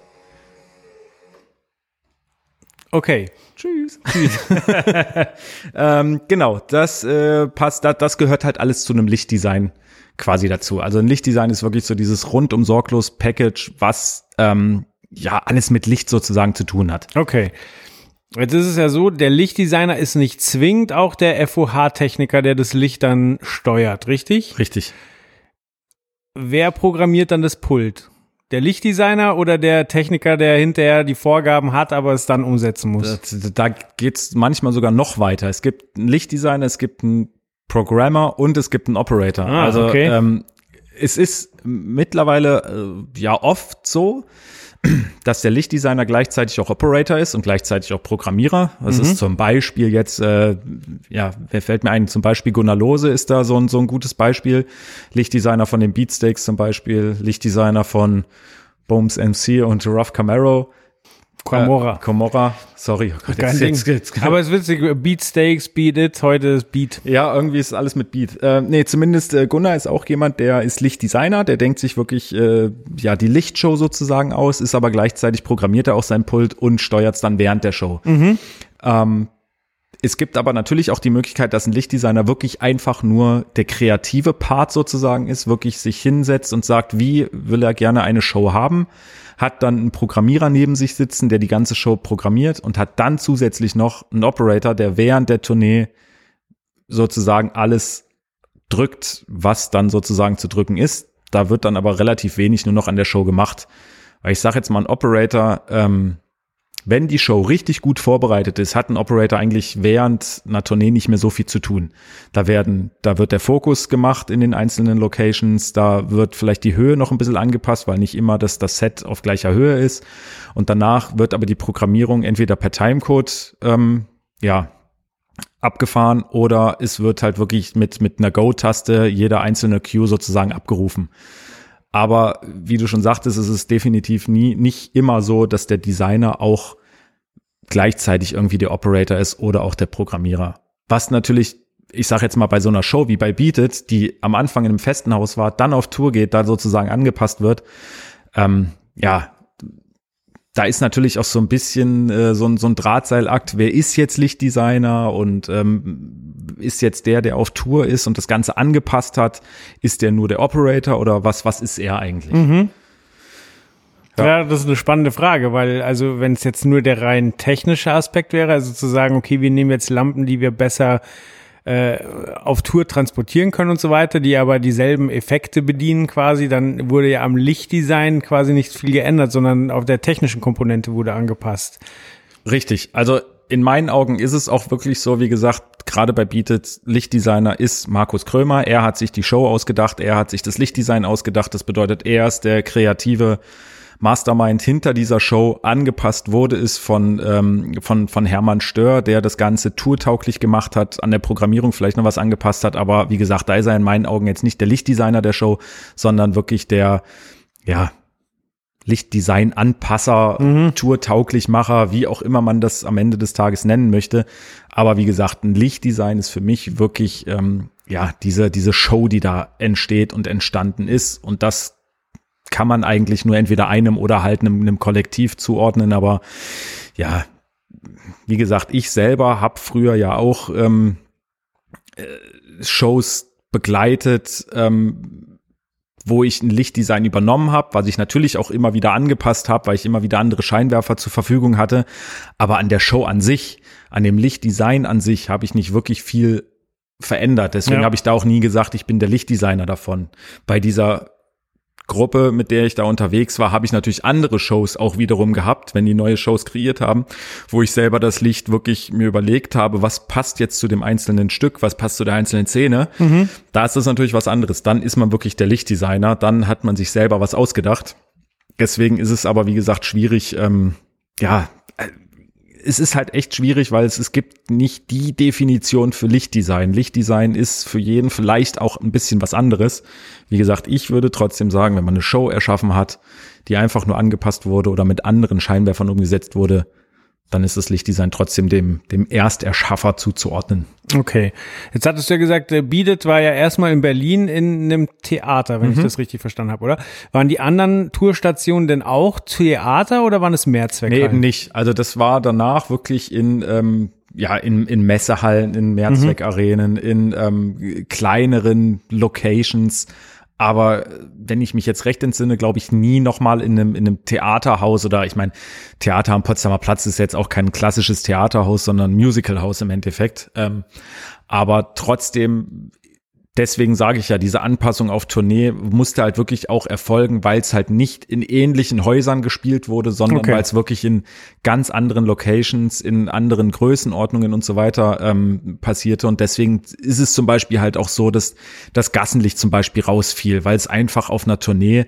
Okay. Tschüss. ähm, genau, das äh, passt, das, das gehört halt alles zu einem Lichtdesign quasi dazu. Also ein Lichtdesign ist wirklich so dieses rundum sorglos Package, was ähm, ja alles mit Licht sozusagen zu tun hat. Okay. Jetzt ist es ja so, der Lichtdesigner ist nicht zwingend auch der FOH-Techniker, der das Licht dann steuert, richtig? Richtig. Wer programmiert dann das Pult? Der Lichtdesigner oder der Techniker, der hinterher die Vorgaben hat, aber es dann umsetzen muss? Da, da geht's manchmal sogar noch weiter. Es gibt einen Lichtdesigner, es gibt einen Programmer und es gibt einen Operator. Ah, also okay. ähm, es ist mittlerweile äh, ja oft so, dass der Lichtdesigner gleichzeitig auch Operator ist und gleichzeitig auch Programmierer. Das mhm. ist zum Beispiel jetzt, äh, ja, wer fällt mir ein? Zum Beispiel Gunnar Lose ist da so ein, so ein gutes Beispiel. Lichtdesigner von den Beatsteaks zum Beispiel, Lichtdesigner von Booms MC und Rough Camaro. Camorra. Äh, Camorra, sorry. Oh Gott, jetzt, jetzt, jetzt, Aber es ist witzig, Beat Steaks, Beat It, heute ist Beat. Ja, irgendwie ist alles mit Beat. Äh, nee, zumindest äh, Gunnar ist auch jemand, der ist Lichtdesigner, der denkt sich wirklich äh, ja die Lichtshow sozusagen aus, ist aber gleichzeitig programmiert er auch sein Pult und steuert es dann während der Show. Mhm. Ähm, es gibt aber natürlich auch die Möglichkeit, dass ein Lichtdesigner wirklich einfach nur der kreative Part sozusagen ist, wirklich sich hinsetzt und sagt, wie will er gerne eine Show haben hat dann einen Programmierer neben sich sitzen, der die ganze Show programmiert und hat dann zusätzlich noch einen Operator, der während der Tournee sozusagen alles drückt, was dann sozusagen zu drücken ist. Da wird dann aber relativ wenig nur noch an der Show gemacht. Weil ich sage jetzt mal, ein Operator, ähm, wenn die Show richtig gut vorbereitet ist, hat ein Operator eigentlich während einer Tournee nicht mehr so viel zu tun. Da werden, da wird der Fokus gemacht in den einzelnen Locations, da wird vielleicht die Höhe noch ein bisschen angepasst, weil nicht immer das, das Set auf gleicher Höhe ist. Und danach wird aber die Programmierung entweder per Timecode, ähm, ja, abgefahren oder es wird halt wirklich mit, mit einer Go-Taste jeder einzelne Cue sozusagen abgerufen. Aber wie du schon sagtest, ist es definitiv nie, nicht immer so, dass der Designer auch gleichzeitig irgendwie der Operator ist oder auch der Programmierer. Was natürlich, ich sage jetzt mal bei so einer Show wie bei Beat It, die am Anfang in einem festen Haus war, dann auf Tour geht, da sozusagen angepasst wird, ähm, ja, da ist natürlich auch so ein bisschen äh, so, ein, so ein Drahtseilakt. Wer ist jetzt Lichtdesigner und ähm, ist jetzt der, der auf Tour ist und das Ganze angepasst hat? Ist der nur der Operator oder was, was ist er eigentlich? Mhm. Ja. ja. das ist eine spannende Frage, weil also wenn es jetzt nur der rein technische Aspekt wäre, also zu sagen, okay, wir nehmen jetzt Lampen, die wir besser äh, auf Tour transportieren können und so weiter, die aber dieselben Effekte bedienen quasi, dann wurde ja am Lichtdesign quasi nicht viel geändert, sondern auf der technischen Komponente wurde angepasst. Richtig. Also in meinen Augen ist es auch wirklich so, wie gesagt, gerade bei Beated, Lichtdesigner ist Markus Krömer. Er hat sich die Show ausgedacht, er hat sich das Lichtdesign ausgedacht. Das bedeutet, er ist der kreative Mastermind hinter dieser Show angepasst wurde, ist von, ähm, von, von Hermann Stör, der das Ganze tourtauglich gemacht hat, an der Programmierung vielleicht noch was angepasst hat, aber wie gesagt, da ist er in meinen Augen jetzt nicht der Lichtdesigner der Show, sondern wirklich der, ja, Lichtdesign-Anpasser, mhm. Tour-Tauglichmacher, wie auch immer man das am Ende des Tages nennen möchte. Aber wie gesagt, ein Lichtdesign ist für mich wirklich ähm, ja diese diese Show, die da entsteht und entstanden ist. Und das kann man eigentlich nur entweder einem oder halt einem, einem Kollektiv zuordnen. Aber ja, wie gesagt, ich selber habe früher ja auch ähm, äh, Shows begleitet, ähm, wo ich ein Lichtdesign übernommen habe, was ich natürlich auch immer wieder angepasst habe, weil ich immer wieder andere Scheinwerfer zur Verfügung hatte. Aber an der Show an sich, an dem Lichtdesign an sich, habe ich nicht wirklich viel verändert. Deswegen ja. habe ich da auch nie gesagt, ich bin der Lichtdesigner davon. Bei dieser Gruppe, mit der ich da unterwegs war, habe ich natürlich andere Shows auch wiederum gehabt, wenn die neue Shows kreiert haben, wo ich selber das Licht wirklich mir überlegt habe, was passt jetzt zu dem einzelnen Stück, was passt zu der einzelnen Szene. Mhm. Da ist das natürlich was anderes. Dann ist man wirklich der Lichtdesigner, dann hat man sich selber was ausgedacht. Deswegen ist es aber, wie gesagt, schwierig, ähm, ja, es ist halt echt schwierig, weil es, es gibt nicht die Definition für Lichtdesign. Lichtdesign ist für jeden vielleicht auch ein bisschen was anderes. Wie gesagt, ich würde trotzdem sagen, wenn man eine Show erschaffen hat, die einfach nur angepasst wurde oder mit anderen Scheinwerfern umgesetzt wurde, dann ist das Lichtdesign trotzdem dem, dem Ersterschaffer zuzuordnen. Okay. Jetzt hattest du ja gesagt, der Beat war ja erstmal in Berlin in einem Theater, wenn mhm. ich das richtig verstanden habe, oder? Waren die anderen Tourstationen denn auch Theater oder waren es Mehrzweckhallen? Nee, eben nicht. Also das war danach wirklich in, ähm, ja, in, in Messehallen, in Mehrzweckarenen, mhm. in ähm, kleineren Locations aber wenn ich mich jetzt recht entsinne, glaube ich nie nochmal in einem, in einem Theaterhaus oder ich meine, Theater am Potsdamer Platz ist jetzt auch kein klassisches Theaterhaus, sondern Musicalhaus im Endeffekt. Ähm, aber trotzdem deswegen sage ich ja, diese Anpassung auf Tournee musste halt wirklich auch erfolgen, weil es halt nicht in ähnlichen Häusern gespielt wurde, sondern okay. weil es wirklich in ganz anderen Locations, in anderen Größenordnungen und so weiter ähm, passierte. Und deswegen ist es zum Beispiel halt auch so, dass das Gassenlicht zum Beispiel rausfiel, weil es einfach auf einer Tournee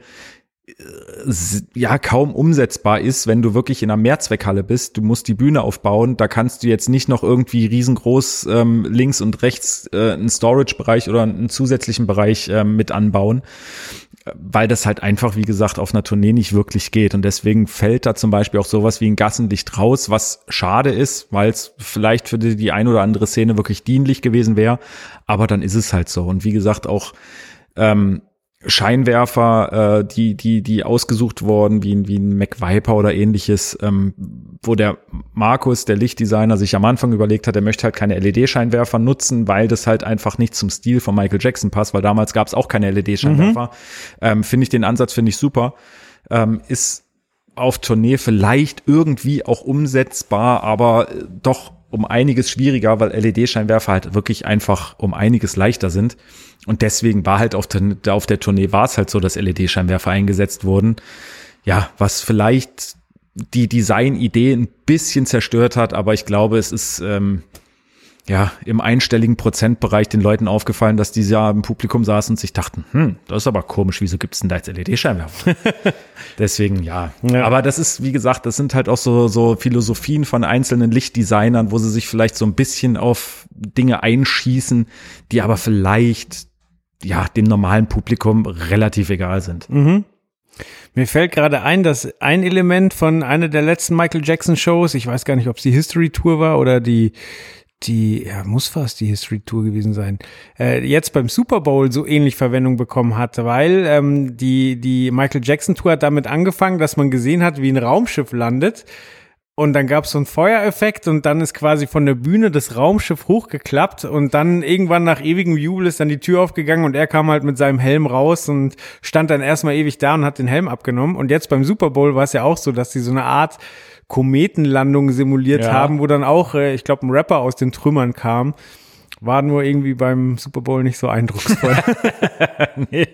ja kaum umsetzbar ist, wenn du wirklich in einer Mehrzweckhalle bist. Du musst die Bühne aufbauen. Da kannst du jetzt nicht noch irgendwie riesengroß ähm, links und rechts äh, einen Storage-Bereich oder einen zusätzlichen Bereich äh, mit anbauen, weil das halt einfach, wie gesagt, auf einer Tournee nicht wirklich geht. Und deswegen fällt da zum Beispiel auch sowas wie ein Gassenlicht raus, was schade ist, weil es vielleicht für die, die ein oder andere Szene wirklich dienlich gewesen wäre. Aber dann ist es halt so. Und wie gesagt, auch ähm, Scheinwerfer, äh, die, die, die ausgesucht wurden, wie, wie ein Mac Viper oder ähnliches, ähm, wo der Markus, der Lichtdesigner, sich am Anfang überlegt hat, er möchte halt keine LED-Scheinwerfer nutzen, weil das halt einfach nicht zum Stil von Michael Jackson passt, weil damals gab es auch keine LED-Scheinwerfer. Mhm. Ähm, finde ich den Ansatz, finde ich super. Ähm, ist auf Tournee vielleicht irgendwie auch umsetzbar, aber doch um einiges schwieriger, weil LED-Scheinwerfer halt wirklich einfach um einiges leichter sind. Und deswegen war halt auf der, auf der Tournee war es halt so, dass LED-Scheinwerfer eingesetzt wurden. Ja, was vielleicht die Designidee ein bisschen zerstört hat, aber ich glaube, es ist ähm, ja im einstelligen Prozentbereich den Leuten aufgefallen, dass die ja im Publikum saßen und sich dachten, hm, das ist aber komisch, wieso gibt's denn da jetzt LED-Scheinwerfer? Deswegen ja. ja. Aber das ist, wie gesagt, das sind halt auch so, so Philosophien von einzelnen Lichtdesignern, wo sie sich vielleicht so ein bisschen auf Dinge einschießen, die aber vielleicht ja dem normalen Publikum relativ egal sind. Mhm. Mir fällt gerade ein, dass ein Element von einer der letzten Michael Jackson Shows, ich weiß gar nicht, ob es die History Tour war oder die die, ja, muss fast die History Tour gewesen sein, äh, jetzt beim Super Bowl so ähnlich Verwendung bekommen hat, weil ähm, die, die Michael Jackson Tour hat damit angefangen, dass man gesehen hat, wie ein Raumschiff landet. Und dann gab es so einen Feuereffekt und dann ist quasi von der Bühne das Raumschiff hochgeklappt und dann irgendwann nach ewigem Jubel ist dann die Tür aufgegangen und er kam halt mit seinem Helm raus und stand dann erstmal ewig da und hat den Helm abgenommen. Und jetzt beim Super Bowl war es ja auch so, dass die so eine Art Kometenlandung simuliert ja. haben, wo dann auch, äh, ich glaube, ein Rapper aus den Trümmern kam. War nur irgendwie beim Super Bowl nicht so eindrucksvoll. nee.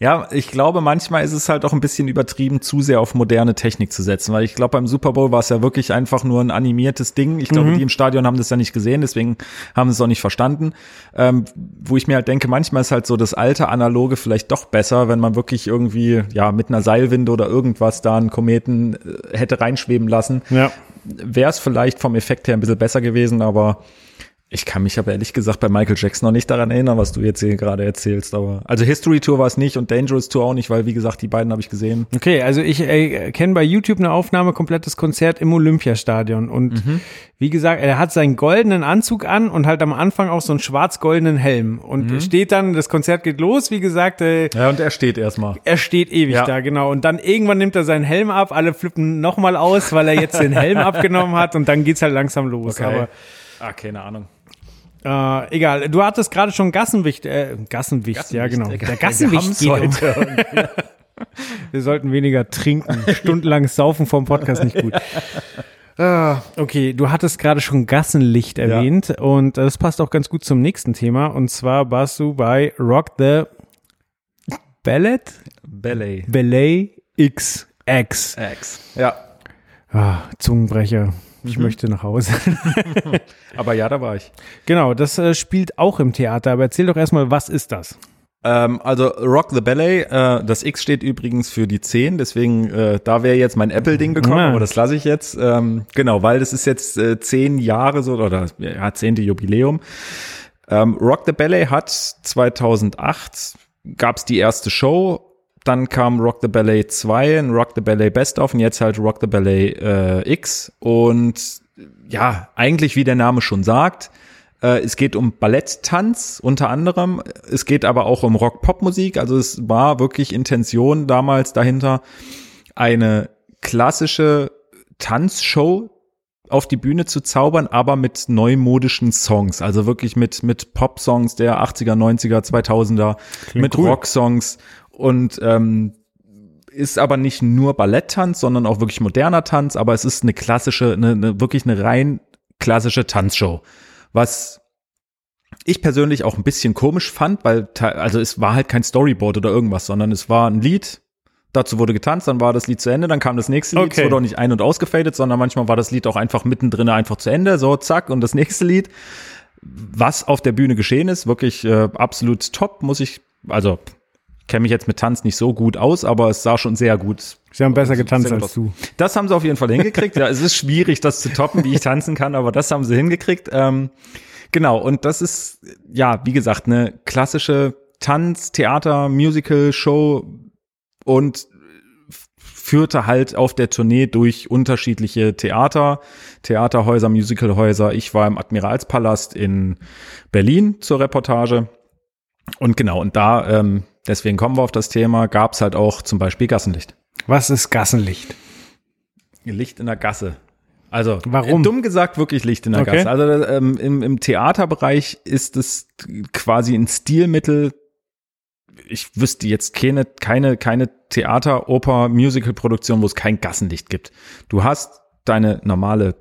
Ja, ich glaube, manchmal ist es halt auch ein bisschen übertrieben, zu sehr auf moderne Technik zu setzen, weil ich glaube, beim Super Bowl war es ja wirklich einfach nur ein animiertes Ding. Ich glaube, mhm. die im Stadion haben das ja nicht gesehen, deswegen haben sie es auch nicht verstanden. Ähm, wo ich mir halt denke, manchmal ist halt so das alte Analoge vielleicht doch besser, wenn man wirklich irgendwie, ja, mit einer Seilwinde oder irgendwas da einen Kometen äh, hätte reinschweben lassen. Ja. Wäre es vielleicht vom Effekt her ein bisschen besser gewesen, aber ich kann mich aber ehrlich gesagt bei Michael Jackson noch nicht daran erinnern, was du jetzt hier gerade erzählst. Aber also History Tour war es nicht und Dangerous Tour auch nicht, weil wie gesagt die beiden habe ich gesehen. Okay, also ich äh, kenne bei YouTube eine Aufnahme komplettes Konzert im Olympiastadion und mhm. wie gesagt, er hat seinen goldenen Anzug an und halt am Anfang auch so einen schwarz-goldenen Helm und mhm. steht dann, das Konzert geht los, wie gesagt. Äh, ja und er steht erstmal. Er steht ewig ja. da, genau. Und dann irgendwann nimmt er seinen Helm ab, alle flippen nochmal aus, weil er jetzt den Helm abgenommen hat und dann geht's halt langsam los. Okay. Aber Ah, keine Ahnung. Äh, egal, du hattest gerade schon Gassenwicht, äh, Gassenwicht, Gassenwicht ja genau. Der Gassenwicht geht heute. Wir sollten weniger trinken. Stundenlang saufen vom Podcast nicht gut. Ah, okay, du hattest gerade schon Gassenlicht erwähnt ja. und das passt auch ganz gut zum nächsten Thema. Und zwar warst du bei Rock the Ballet? Ballet. Ballet XX. X. Ja. Ah, Zungenbrecher. Ich mhm. möchte nach Hause. aber ja, da war ich. Genau, das äh, spielt auch im Theater. Aber erzähl doch erstmal, was ist das? Ähm, also Rock the Ballet, äh, das X steht übrigens für die 10, deswegen äh, da wäre jetzt mein Apple-Ding gekommen, ja. aber das lasse ich jetzt. Ähm, genau, weil das ist jetzt äh, zehn Jahre so oder ja, zehnte Jubiläum. Ähm, Rock the Ballet hat 2008 gab's die erste Show dann kam Rock the Ballet 2, ein Rock the Ballet Best of und jetzt halt Rock the Ballet äh, X. Und ja, eigentlich wie der Name schon sagt, äh, es geht um Balletttanz unter anderem. Es geht aber auch um Rock-Pop-Musik. Also es war wirklich Intention damals dahinter, eine klassische Tanzshow auf die Bühne zu zaubern, aber mit neumodischen Songs, also wirklich mit mit Pop-Songs der 80er, 90er, 2000er, Klingt mit cool. Rock-Songs und ähm, ist aber nicht nur Balletttanz, sondern auch wirklich moderner Tanz, aber es ist eine klassische, eine, eine wirklich eine rein klassische Tanzshow, was ich persönlich auch ein bisschen komisch fand, weil also es war halt kein Storyboard oder irgendwas, sondern es war ein Lied, dazu wurde getanzt, dann war das Lied zu Ende, dann kam das nächste Lied, okay. es wurde auch nicht ein- und ausgefadet, sondern manchmal war das Lied auch einfach mittendrin einfach zu Ende, so zack und das nächste Lied. Was auf der Bühne geschehen ist, wirklich äh, absolut top, muss ich, also kenne mich jetzt mit Tanz nicht so gut aus, aber es sah schon sehr gut. Sie haben besser getanzt als du. Das haben sie auf jeden Fall hingekriegt. ja, es ist schwierig, das zu toppen, wie ich tanzen kann, aber das haben sie hingekriegt. Ähm, genau, und das ist, ja, wie gesagt, eine klassische Tanz, Theater, Musical, Show und führte halt auf der Tournee durch unterschiedliche Theater, Theaterhäuser, Musicalhäuser. Ich war im Admiralspalast in Berlin zur Reportage. Und genau, und da ähm, deswegen kommen wir auf das Thema, gab es halt auch zum Beispiel Gassenlicht. Was ist Gassenlicht? Licht in der Gasse. Also, warum? Dumm gesagt, wirklich Licht in der okay. Gasse. Also ähm, im, im Theaterbereich ist es quasi ein Stilmittel. Ich wüsste jetzt keine, keine, keine Theater, Oper, Musical-Produktion, wo es kein Gassenlicht gibt. Du hast deine normale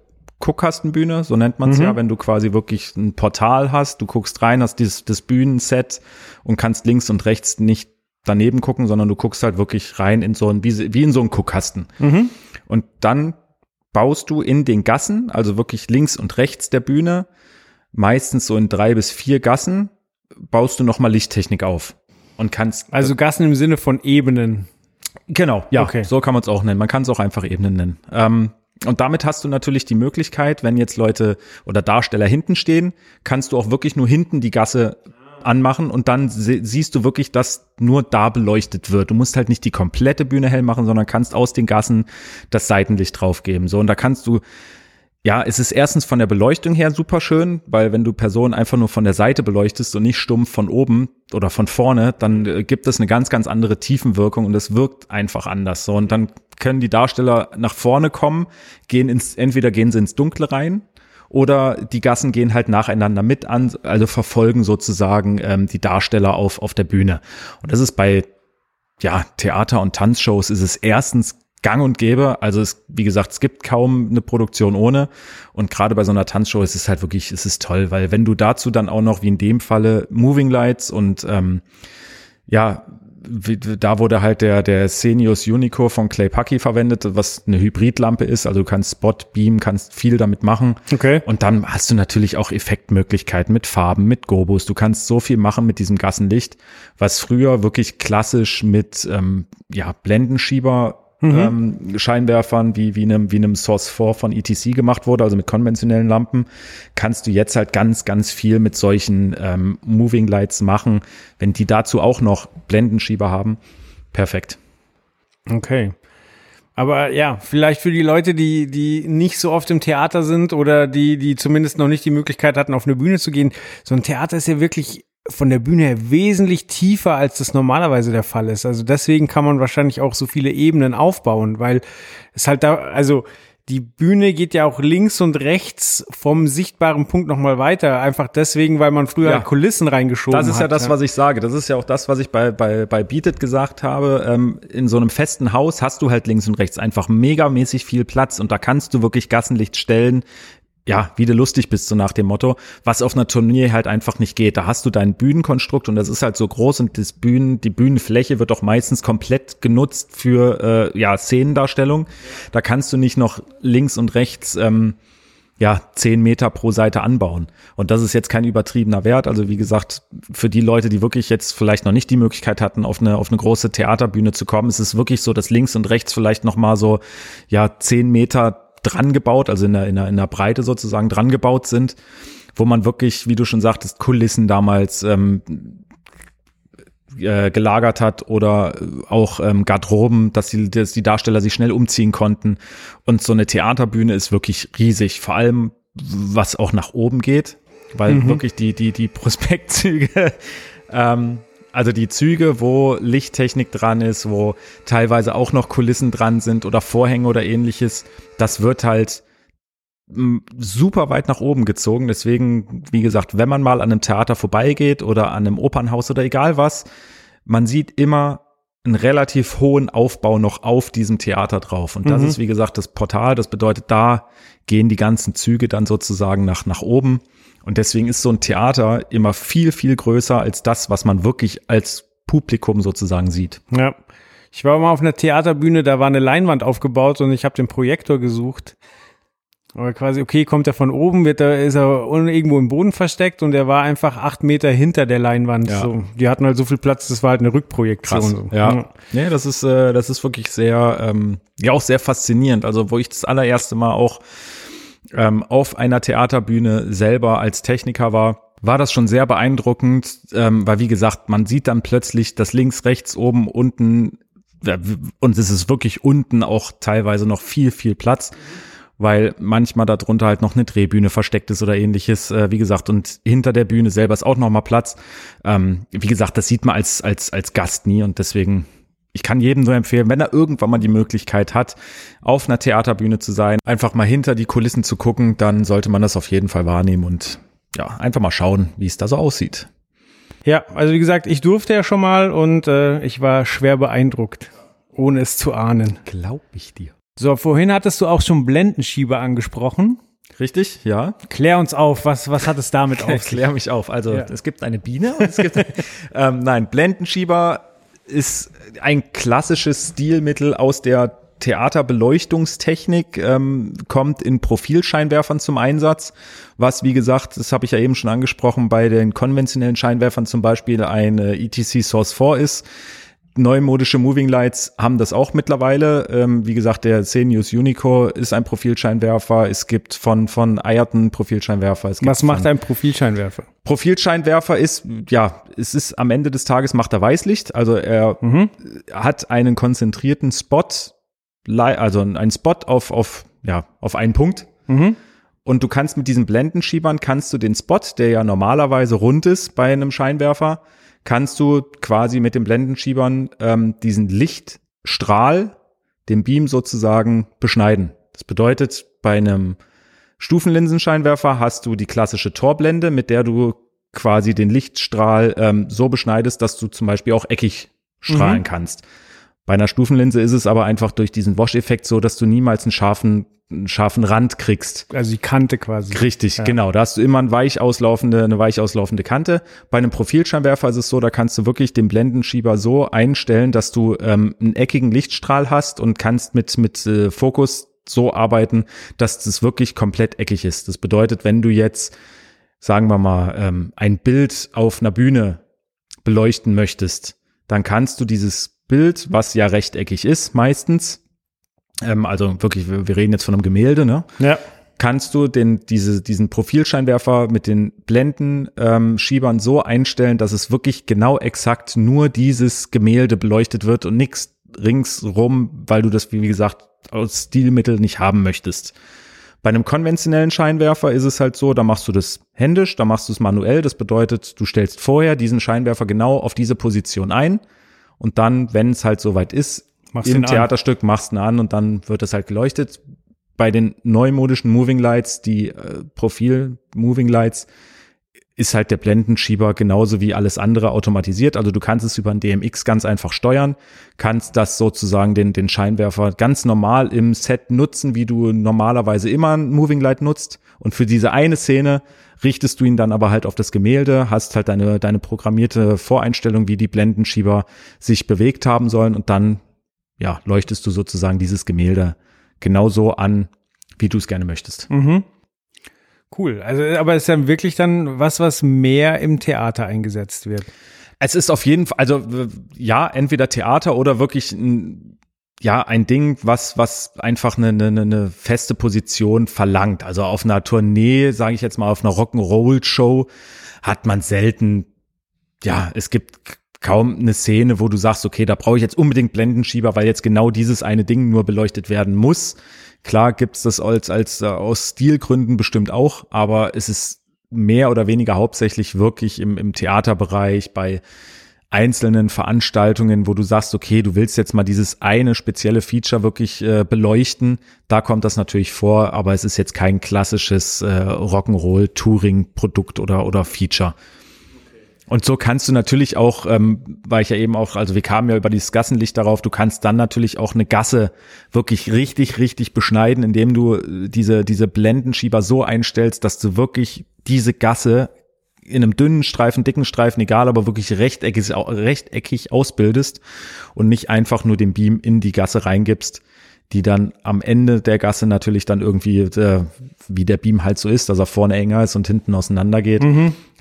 Guckkastenbühne, so nennt man es Mhm. ja, wenn du quasi wirklich ein Portal hast, du guckst rein, hast dieses, das Bühnenset und kannst links und rechts nicht daneben gucken, sondern du guckst halt wirklich rein in so ein, wie, wie in so einen Guckkasten. Mhm. Und dann baust du in den Gassen, also wirklich links und rechts der Bühne, meistens so in drei bis vier Gassen, baust du nochmal Lichttechnik auf. Und kannst. Also Gassen im Sinne von Ebenen. Genau, ja, Okay. so kann man es auch nennen. Man kann es auch einfach Ebenen nennen. Ähm, und damit hast du natürlich die Möglichkeit, wenn jetzt Leute oder Darsteller hinten stehen, kannst du auch wirklich nur hinten die Gasse anmachen und dann siehst du wirklich, dass nur da beleuchtet wird. Du musst halt nicht die komplette Bühne hell machen, sondern kannst aus den Gassen das Seitenlicht draufgeben. So, und da kannst du ja, es ist erstens von der Beleuchtung her super schön, weil wenn du Personen einfach nur von der Seite beleuchtest und nicht stumpf von oben oder von vorne, dann äh, gibt es eine ganz, ganz andere Tiefenwirkung und es wirkt einfach anders. So, und dann können die Darsteller nach vorne kommen, gehen ins, entweder gehen sie ins Dunkle rein oder die Gassen gehen halt nacheinander mit an, also verfolgen sozusagen ähm, die Darsteller auf, auf der Bühne. Und das ist bei ja, Theater- und Tanzshows ist es erstens gang und gäbe. Also es, wie gesagt, es gibt kaum eine Produktion ohne. Und gerade bei so einer Tanzshow ist es halt wirklich, es ist toll, weil wenn du dazu dann auch noch, wie in dem Falle, Moving Lights und ähm, ja, wie, da wurde halt der, der Senius Unicore von Clay Pucky verwendet, was eine Hybridlampe ist. Also du kannst Spot, Beam, kannst viel damit machen. Okay. Und dann hast du natürlich auch Effektmöglichkeiten mit Farben, mit Gobos. Du kannst so viel machen mit diesem Gassenlicht, was früher wirklich klassisch mit ähm, ja, Blendenschieber ähm, Scheinwerfern wie, wie einem, wie einem Source 4 von ETC gemacht wurde, also mit konventionellen Lampen, kannst du jetzt halt ganz, ganz viel mit solchen ähm, Moving Lights machen. Wenn die dazu auch noch Blendenschieber haben, perfekt. Okay. Aber ja, vielleicht für die Leute, die, die nicht so oft im Theater sind oder die, die zumindest noch nicht die Möglichkeit hatten, auf eine Bühne zu gehen. So ein Theater ist ja wirklich von der Bühne her wesentlich tiefer, als das normalerweise der Fall ist. Also deswegen kann man wahrscheinlich auch so viele Ebenen aufbauen, weil es halt da, also die Bühne geht ja auch links und rechts vom sichtbaren Punkt nochmal weiter. Einfach deswegen, weil man früher Ja. halt Kulissen reingeschoben hat. Das ist ja das, was ich sage. Das ist ja auch das, was ich bei, bei, bei Beat It gesagt habe. Ähm, in so einem festen Haus hast du halt links und rechts einfach megamäßig viel Platz und da kannst du wirklich Gassenlicht stellen. Ja, wie du lustig bist, so nach dem Motto, was auf einer Turnier halt einfach nicht geht. Da hast du dein Bühnenkonstrukt und das ist halt so groß und das Bühnen, die Bühnenfläche wird auch meistens komplett genutzt für äh, ja, Szenendarstellung. Da kannst du nicht noch links und rechts ähm, ja, zehn Meter pro Seite anbauen. Und das ist jetzt kein übertriebener Wert. Also wie gesagt, für die Leute, die wirklich jetzt vielleicht noch nicht die Möglichkeit hatten, auf eine, auf eine große Theaterbühne zu kommen, ist es wirklich so, dass links und rechts vielleicht noch mal so, ja, zehn Meter dran gebaut, also in der, in der, in der Breite sozusagen dran gebaut sind, wo man wirklich, wie du schon sagtest, Kulissen damals ähm, äh, gelagert hat oder auch ähm, Garderoben, dass die, dass die Darsteller sich schnell umziehen konnten. Und so eine Theaterbühne ist wirklich riesig, vor allem was auch nach oben geht, weil wirklich die, die, die Prospektzüge, ähm, also die Züge, wo Lichttechnik dran ist, wo teilweise auch noch Kulissen dran sind oder Vorhänge oder ähnliches, das wird halt m, super weit nach oben gezogen. Deswegen, wie gesagt, wenn man mal an einem Theater vorbeigeht oder an einem Opernhaus oder egal was, man sieht immer einen relativ hohen Aufbau noch auf diesem Theater drauf. Und das Mhm. ist, wie gesagt, das Portal. Das bedeutet, da gehen die ganzen Züge dann sozusagen nach, nach oben. Und deswegen ist so ein Theater immer viel, viel größer als das, was man wirklich als Publikum sozusagen sieht. Ja. Ich war mal auf einer Theaterbühne, da war eine Leinwand aufgebaut und ich habe den Projektor gesucht. Aber quasi, okay, kommt er von oben, wird er, ist er irgendwo im Boden versteckt und er war einfach acht Meter hinter der Leinwand. Ja. So, die hatten halt so viel Platz, das war halt eine Rückprojektion. So. Ja. Nee, das ist, äh, das ist wirklich sehr, ähm, ja auch sehr faszinierend. Also wo ich das allererste Mal auch ähm, auf einer Theaterbühne selber als Techniker war, war das schon sehr beeindruckend, ähm, weil wie gesagt, man sieht dann plötzlich, dass links, rechts, oben, unten und es ist wirklich unten auch teilweise noch viel, viel Platz, weil manchmal darunter halt noch eine Drehbühne versteckt ist oder ähnliches, äh, wie gesagt, und hinter der Bühne selber ist auch noch mal Platz. Ähm, wie gesagt, das sieht man als, als, als Gast nie und deswegen ich kann jedem nur empfehlen, wenn er irgendwann mal die Möglichkeit hat, auf einer Theaterbühne zu sein, einfach mal hinter die Kulissen zu gucken, dann sollte man das auf jeden Fall wahrnehmen und ja, einfach mal schauen, wie es da so aussieht. ja, also wie gesagt, ich durfte ja schon mal und äh, ich war schwer beeindruckt, ohne es zu ahnen. Glaub ich dir. So, vorhin hattest du auch schon Blendenschieber angesprochen. Richtig, ja. Klär uns auf, was, was hat es damit auf? Klär mich auf. Also Ja. es gibt eine Biene und es gibt ähm, nein, Blendenschieber ist ein klassisches Stilmittel aus der Theaterbeleuchtungstechnik, ähm, kommt in Profilscheinwerfern zum Einsatz, was wie gesagt, das habe ich ja eben schon angesprochen, bei den konventionellen Scheinwerfern zum Beispiel ein äh, ETC Source 4 ist. Neumodische Moving Lights haben das auch mittlerweile. Ähm, wie gesagt, der Cenius Unico ist ein Profilscheinwerfer. Es gibt von, von Ayrton Profilscheinwerfer. Es gibt Was macht ein Profilscheinwerfer? Profilscheinwerfer ist, ja, es ist am Ende des Tages macht er Weißlicht. Also er hat einen konzentrierten Spot, also einen Spot auf, auf, ja, auf einen Punkt. Und du kannst mit diesen Blendenschiebern, kannst du den Spot, der ja normalerweise rund ist bei einem Scheinwerfer, kannst du quasi mit den Blendenschiebern ähm, diesen Lichtstrahl, den Beam sozusagen beschneiden. Das bedeutet, bei einem Stufenlinsenscheinwerfer hast du die klassische Torblende, mit der du quasi den Lichtstrahl ähm, so beschneidest, dass du zum Beispiel auch eckig strahlen Mhm. kannst. Bei einer Stufenlinse ist es aber einfach durch diesen Wash-Effekt so, dass du niemals einen scharfen, einen scharfen Rand kriegst. Also die Kante quasi. Richtig, Ja. genau. Da hast du immer ein weich auslaufende, eine weich auslaufende Kante. Bei einem Profilscheinwerfer ist es so, da kannst du wirklich den Blendenschieber so einstellen, dass du ähm, einen eckigen Lichtstrahl hast und kannst mit, mit äh, Fokus so arbeiten, dass das wirklich komplett eckig ist. Das bedeutet, wenn du jetzt, sagen wir mal, ähm, ein Bild auf einer Bühne beleuchten möchtest, dann kannst du dieses Bild, was ja rechteckig ist meistens, ähm, also wirklich, wir, wir reden jetzt von einem Gemälde, ne? Ja. kannst du den, diese, diesen Profilscheinwerfer mit den Blenden ähm, Schiebern so einstellen, dass es wirklich genau exakt nur dieses Gemälde beleuchtet wird und nichts ringsrum, weil du das, wie gesagt, aus Stilmittel nicht haben möchtest. Bei einem konventionellen Scheinwerfer ist es halt so, da machst du das händisch, da machst du es manuell. Das bedeutet, du stellst vorher diesen Scheinwerfer genau auf diese Position ein und dann, wenn es halt soweit ist, Machst im ihn an. Theaterstück machst du ihn an und dann wird das halt geleuchtet. Bei den neumodischen Moving Lights, die äh, Profil Moving Lights, ist halt der Blendenschieber genauso wie alles andere automatisiert. Also du kannst es über ein DMX ganz einfach steuern, kannst das sozusagen den, den Scheinwerfer ganz normal im Set nutzen, wie du normalerweise immer ein Moving Light nutzt. Und für diese eine Szene richtest du ihn dann aber halt auf das Gemälde, hast halt deine, deine programmierte Voreinstellung, wie die Blendenschieber sich bewegt haben sollen und dann, ja, leuchtest du sozusagen dieses Gemälde genauso an, wie du es gerne möchtest. Mhm. Cool. Also, aber es ist ja wirklich dann was, was mehr im Theater eingesetzt wird. Es ist auf jeden Fall, also äh, ja, entweder Theater oder wirklich ein, ja, ein Ding, was, was einfach eine, eine, eine feste Position verlangt. Also auf einer Tournee, sage ich jetzt mal, auf einer Rock'n'Roll-Show hat man selten, ja, es gibt kaum eine Szene, wo du sagst, okay, da brauche ich jetzt unbedingt Blendenschieber, weil jetzt genau dieses eine Ding nur beleuchtet werden muss. Klar gibt's das als, als äh, aus Stilgründen bestimmt auch, aber es ist mehr oder weniger hauptsächlich wirklich im, im Theaterbereich, bei einzelnen Veranstaltungen, wo du sagst, okay, du willst jetzt mal dieses eine spezielle Feature wirklich äh, beleuchten, da kommt das natürlich vor, aber es ist jetzt kein klassisches äh, Rock'n'Roll-Touring-Produkt oder, oder Feature. Und so kannst du natürlich auch, ähm, weil ich ja eben auch, also wir kamen ja über dieses Gassenlicht darauf, du kannst dann natürlich auch eine Gasse wirklich richtig, richtig beschneiden, indem du äh, diese, diese Blendenschieber so einstellst, dass du wirklich diese Gasse in einem dünnen Streifen, dicken Streifen, egal, aber wirklich rechteckig, rechteckig ausbildest und nicht einfach nur den Beam in die Gasse reingibst, die dann am Ende der Gasse natürlich dann irgendwie, äh, wie der Beam halt so ist, dass er vorne enger ist und hinten auseinander geht.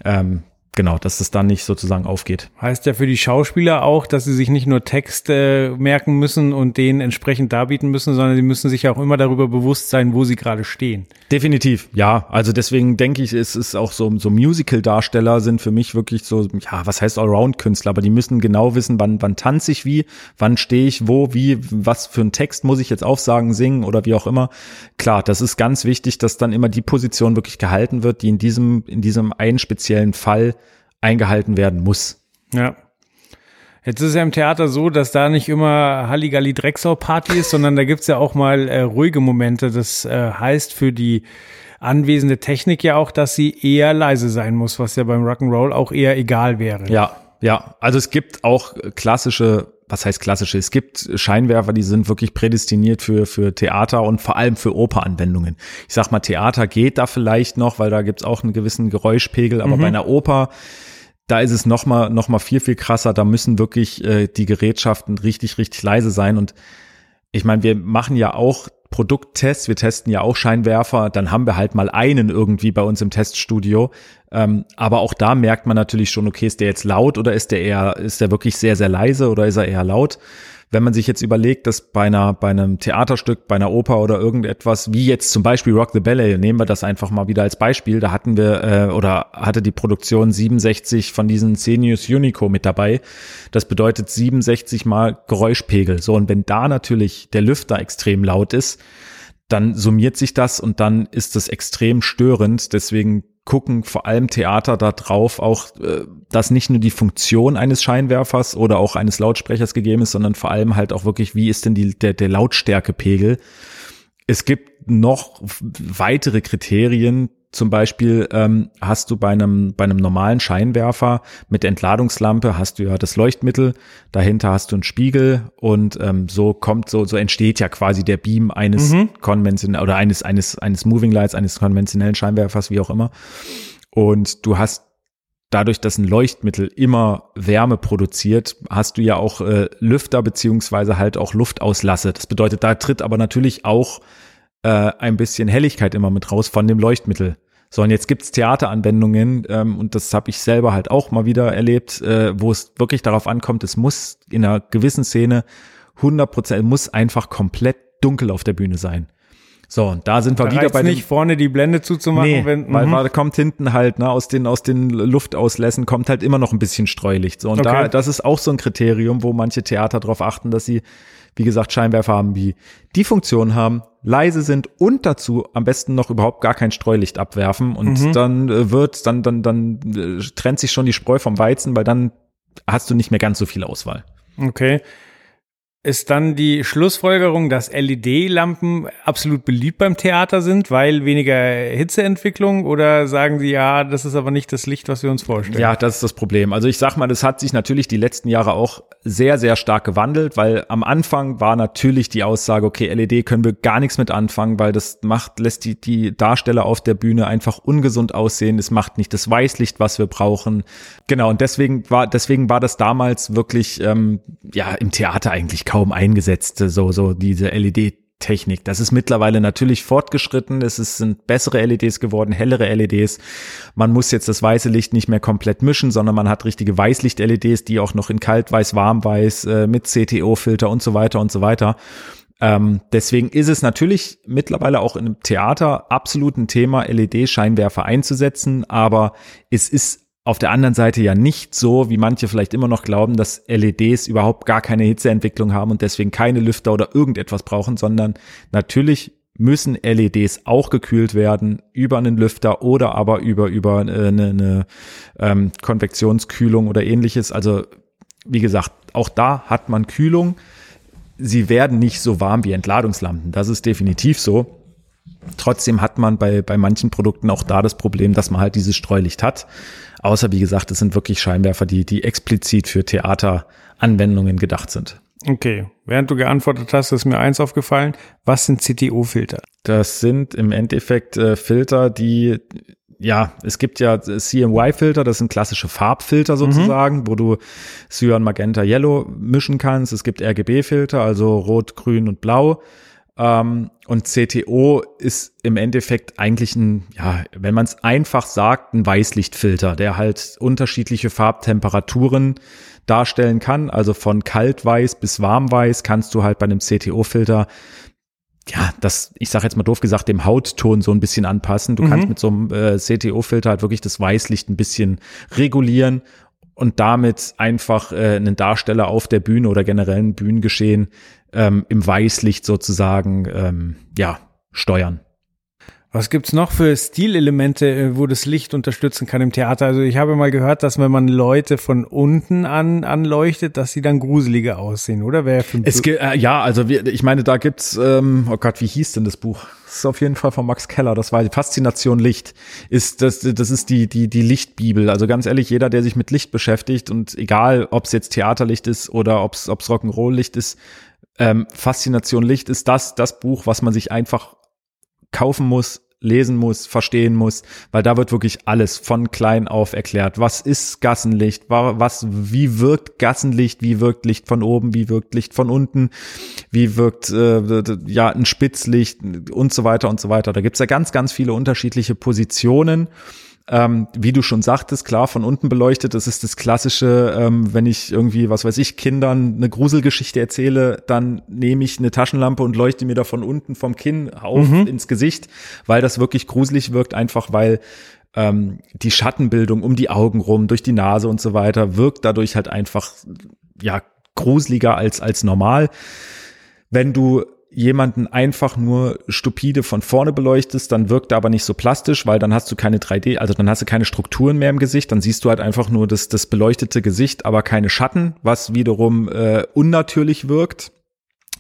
Ähm, genau, dass es dann nicht sozusagen aufgeht. Heißt ja für die Schauspieler auch, dass sie sich nicht nur Text äh, merken müssen und den entsprechend darbieten müssen, sondern sie müssen sich auch immer darüber bewusst sein, wo sie gerade stehen. Definitiv, ja. Also deswegen denke ich, es ist auch so, so Musical-Darsteller sind für mich wirklich so, ja, was heißt Allround-Künstler, aber die müssen genau wissen, wann, wann tanze ich wie, wann stehe ich wo, wie, was für einen Text muss ich jetzt aufsagen, singen oder wie auch immer. Klar, das ist ganz wichtig, dass dann immer die Position wirklich gehalten wird, die in diesem, in diesem einen speziellen Fall eingehalten werden muss. Ja. Jetzt ist es ja im Theater so, dass da nicht immer Halligalli Drecksau Party ist, sondern da gibt's ja auch mal äh, ruhige Momente. Das äh, heißt für die anwesende Technik ja auch, dass sie eher leise sein muss, was ja beim Rock'n'Roll auch eher egal wäre. Ja, ja. Also es gibt auch klassische was heißt klassische? Es gibt Scheinwerfer, die sind wirklich prädestiniert für, für Theater und vor allem für Operanwendungen. Ich sag mal, Theater geht da vielleicht noch, weil da gibt's auch einen gewissen Geräuschpegel, aber mhm. bei einer Oper, da ist es noch mal, noch mal viel, viel krasser. Da müssen wirklich äh, die Gerätschaften richtig, richtig leise sein. Und ich meine, wir machen ja auch Produkttests, wir testen ja auch Scheinwerfer, dann haben wir halt mal einen irgendwie bei uns im Teststudio. Ähm, aber auch da merkt man natürlich schon, okay, ist der jetzt laut oder ist der eher, ist der wirklich sehr, sehr leise oder ist er eher laut? Wenn man sich jetzt überlegt, dass bei einer, bei einem Theaterstück, bei einer Oper oder irgendetwas, wie jetzt zum Beispiel Rock the Ballet, nehmen wir das einfach mal wieder als Beispiel, da hatten wir, äh, oder hatte die Produktion 67 von diesen Senius Unico mit dabei. Das bedeutet 67 mal Geräuschpegel. So, und wenn da natürlich der Lüfter extrem laut ist, dann summiert sich das und dann ist das extrem störend. Deswegen gucken vor allem Theater da drauf auch, äh, dass nicht nur die Funktion eines Scheinwerfers oder auch eines Lautsprechers gegeben ist, sondern vor allem halt auch wirklich, wie ist denn die, der, der Lautstärkepegel. Es gibt noch weitere Kriterien, zum Beispiel ähm, hast du bei einem, bei einem normalen Scheinwerfer mit Entladungslampe hast du ja das Leuchtmittel, dahinter hast du einen Spiegel und ähm, so kommt, so, so entsteht ja quasi der Beam eines mhm. konventionellen oder eines, eines, eines Moving Lights, eines konventionellen Scheinwerfers, wie auch immer. Und du hast dadurch, dass ein Leuchtmittel immer Wärme produziert, hast du ja auch äh, Lüfter beziehungsweise halt auch Luftauslasse. Das bedeutet, da tritt aber natürlich auch äh, ein bisschen Helligkeit immer mit raus von dem Leuchtmittel. So, und jetzt gibt's Theateranwendungen, ähm, und das habe ich selber halt auch mal wieder erlebt, äh, wo es wirklich darauf ankommt, es muss in einer gewissen Szene 100 Prozent, muss einfach komplett dunkel auf der Bühne sein. So, und da sind wir da wieder bei nicht vorne die Blende zuzumachen, nee, wenn, weil, weil kommt hinten halt, ne, aus den aus den Luftauslässen kommt halt immer noch ein bisschen Streulicht. So und okay. da das ist auch so ein Kriterium, wo manche Theater darauf achten, dass sie wie gesagt, Scheinwerfer haben, die die Funktion haben, leise sind und dazu am besten noch überhaupt gar kein Streulicht abwerfen und mhm. dann äh, wird, dann, dann, dann äh, trennt sich schon die Spreu vom Weizen, weil dann hast du nicht mehr ganz so viel Auswahl. Okay ist dann die Schlussfolgerung, dass LED-Lampen absolut beliebt beim Theater sind, weil weniger Hitzeentwicklung oder sagen Sie, ja, das ist aber nicht das Licht, was wir uns vorstellen? Ja, das ist das Problem. Also ich sag mal, das hat sich natürlich die letzten Jahre auch sehr, sehr stark gewandelt, weil am Anfang war natürlich die Aussage, okay, LED können wir gar nichts mit anfangen, weil das macht, lässt die, die Darsteller auf der Bühne einfach ungesund aussehen. Es macht nicht das Weißlicht, was wir brauchen. Genau, und deswegen war, deswegen war das damals wirklich, ähm, ja, im Theater eigentlich kaum eingesetzt, so, so diese LED Technik. Das ist mittlerweile natürlich fortgeschritten. Es ist, sind bessere LEDs geworden, hellere LEDs. Man muss jetzt das weiße Licht nicht mehr komplett mischen, sondern man hat richtige Weißlicht-LEDs, die auch noch in Kaltweiß, Warmweiß, äh, mit CTO-Filter und so weiter und so weiter. Ähm, deswegen ist es natürlich mittlerweile auch einem Theater absolut ein Thema, LED-Scheinwerfer einzusetzen, aber es ist auf der anderen Seite ja nicht so, wie manche vielleicht immer noch glauben, dass LEDs überhaupt gar keine Hitzeentwicklung haben und deswegen keine Lüfter oder irgendetwas brauchen, sondern natürlich müssen LEDs auch gekühlt werden über einen Lüfter oder aber über über äh, eine, eine ähm, Konvektionskühlung oder ähnliches. Also wie gesagt, auch da hat man Kühlung. Sie werden nicht so warm wie Entladungslampen. Das ist definitiv so. Trotzdem hat man bei, bei manchen Produkten auch da das Problem, dass man halt dieses Streulicht hat. Außer, wie gesagt, es sind wirklich Scheinwerfer, die, die explizit für Theateranwendungen gedacht sind. Okay, während du geantwortet hast, ist mir eins aufgefallen. Was sind CTO-Filter? Das sind im Endeffekt äh, Filter, die ja, es gibt ja CMY-Filter, das sind klassische Farbfilter sozusagen, mhm. wo du Cyan, Magenta, Yellow mischen kannst. Es gibt RGB-Filter, also Rot, Grün und Blau. Ähm, und CTO ist im Endeffekt eigentlich ein, ja, wenn man es einfach sagt, ein Weißlichtfilter, der halt unterschiedliche Farbtemperaturen darstellen kann. Also von kaltweiß bis warmweiß kannst du halt bei einem CTO-Filter ja, das, ich sage jetzt mal doof gesagt, dem Hautton so ein bisschen anpassen. Du mhm. kannst mit so einem äh, CTO-Filter halt wirklich das Weißlicht ein bisschen regulieren und damit einfach äh, einen Darsteller auf der Bühne oder generell ein Bühnengeschehen ähm, im Weißlicht sozusagen ähm, ja steuern. Was gibt's noch für Stilelemente, äh, wo das Licht unterstützen kann im Theater? Also ich habe mal gehört, dass wenn man Leute von unten an anleuchtet, dass sie dann gruseliger aussehen, oder? Wer es gibt, äh, ja, also wir, ich meine, da gibt's, ähm, oh Gott, wie hieß denn das Buch? Das ist auf jeden Fall von Max Keller. Das war die Faszination Licht. Ist das, das ist die die die Lichtbibel. Also ganz ehrlich, jeder, der sich mit Licht beschäftigt und egal, ob es jetzt Theaterlicht ist oder ob es ob's Rock'n'Roll Licht ist, ähm, Faszination Licht ist das das Buch, was man sich einfach kaufen muss, lesen muss, verstehen muss, weil da wird wirklich alles von klein auf erklärt. Was ist Gassenlicht? Was, wie wirkt Gassenlicht? Wie wirkt Licht von oben? Wie wirkt Licht von unten? Wie wirkt äh, ja ein Spitzlicht und so weiter und so weiter. Da gibt's ja ganz, ganz viele unterschiedliche Positionen ähm, wie du schon sagtest, klar, von unten beleuchtet, das ist das klassische, ähm, wenn ich irgendwie, was weiß ich, Kindern eine Gruselgeschichte erzähle, dann nehme ich eine Taschenlampe und leuchte mir da von unten vom Kinn auf mhm. ins Gesicht, weil das wirklich gruselig wirkt, einfach weil ähm, die Schattenbildung um die Augen rum, durch die Nase und so weiter, wirkt dadurch halt einfach, ja, gruseliger als, als normal. Wenn du jemanden einfach nur stupide von vorne beleuchtest, dann wirkt er aber nicht so plastisch, weil dann hast du keine 3D, also dann hast du keine Strukturen mehr im Gesicht, dann siehst du halt einfach nur das, das beleuchtete Gesicht, aber keine Schatten, was wiederum äh, unnatürlich wirkt.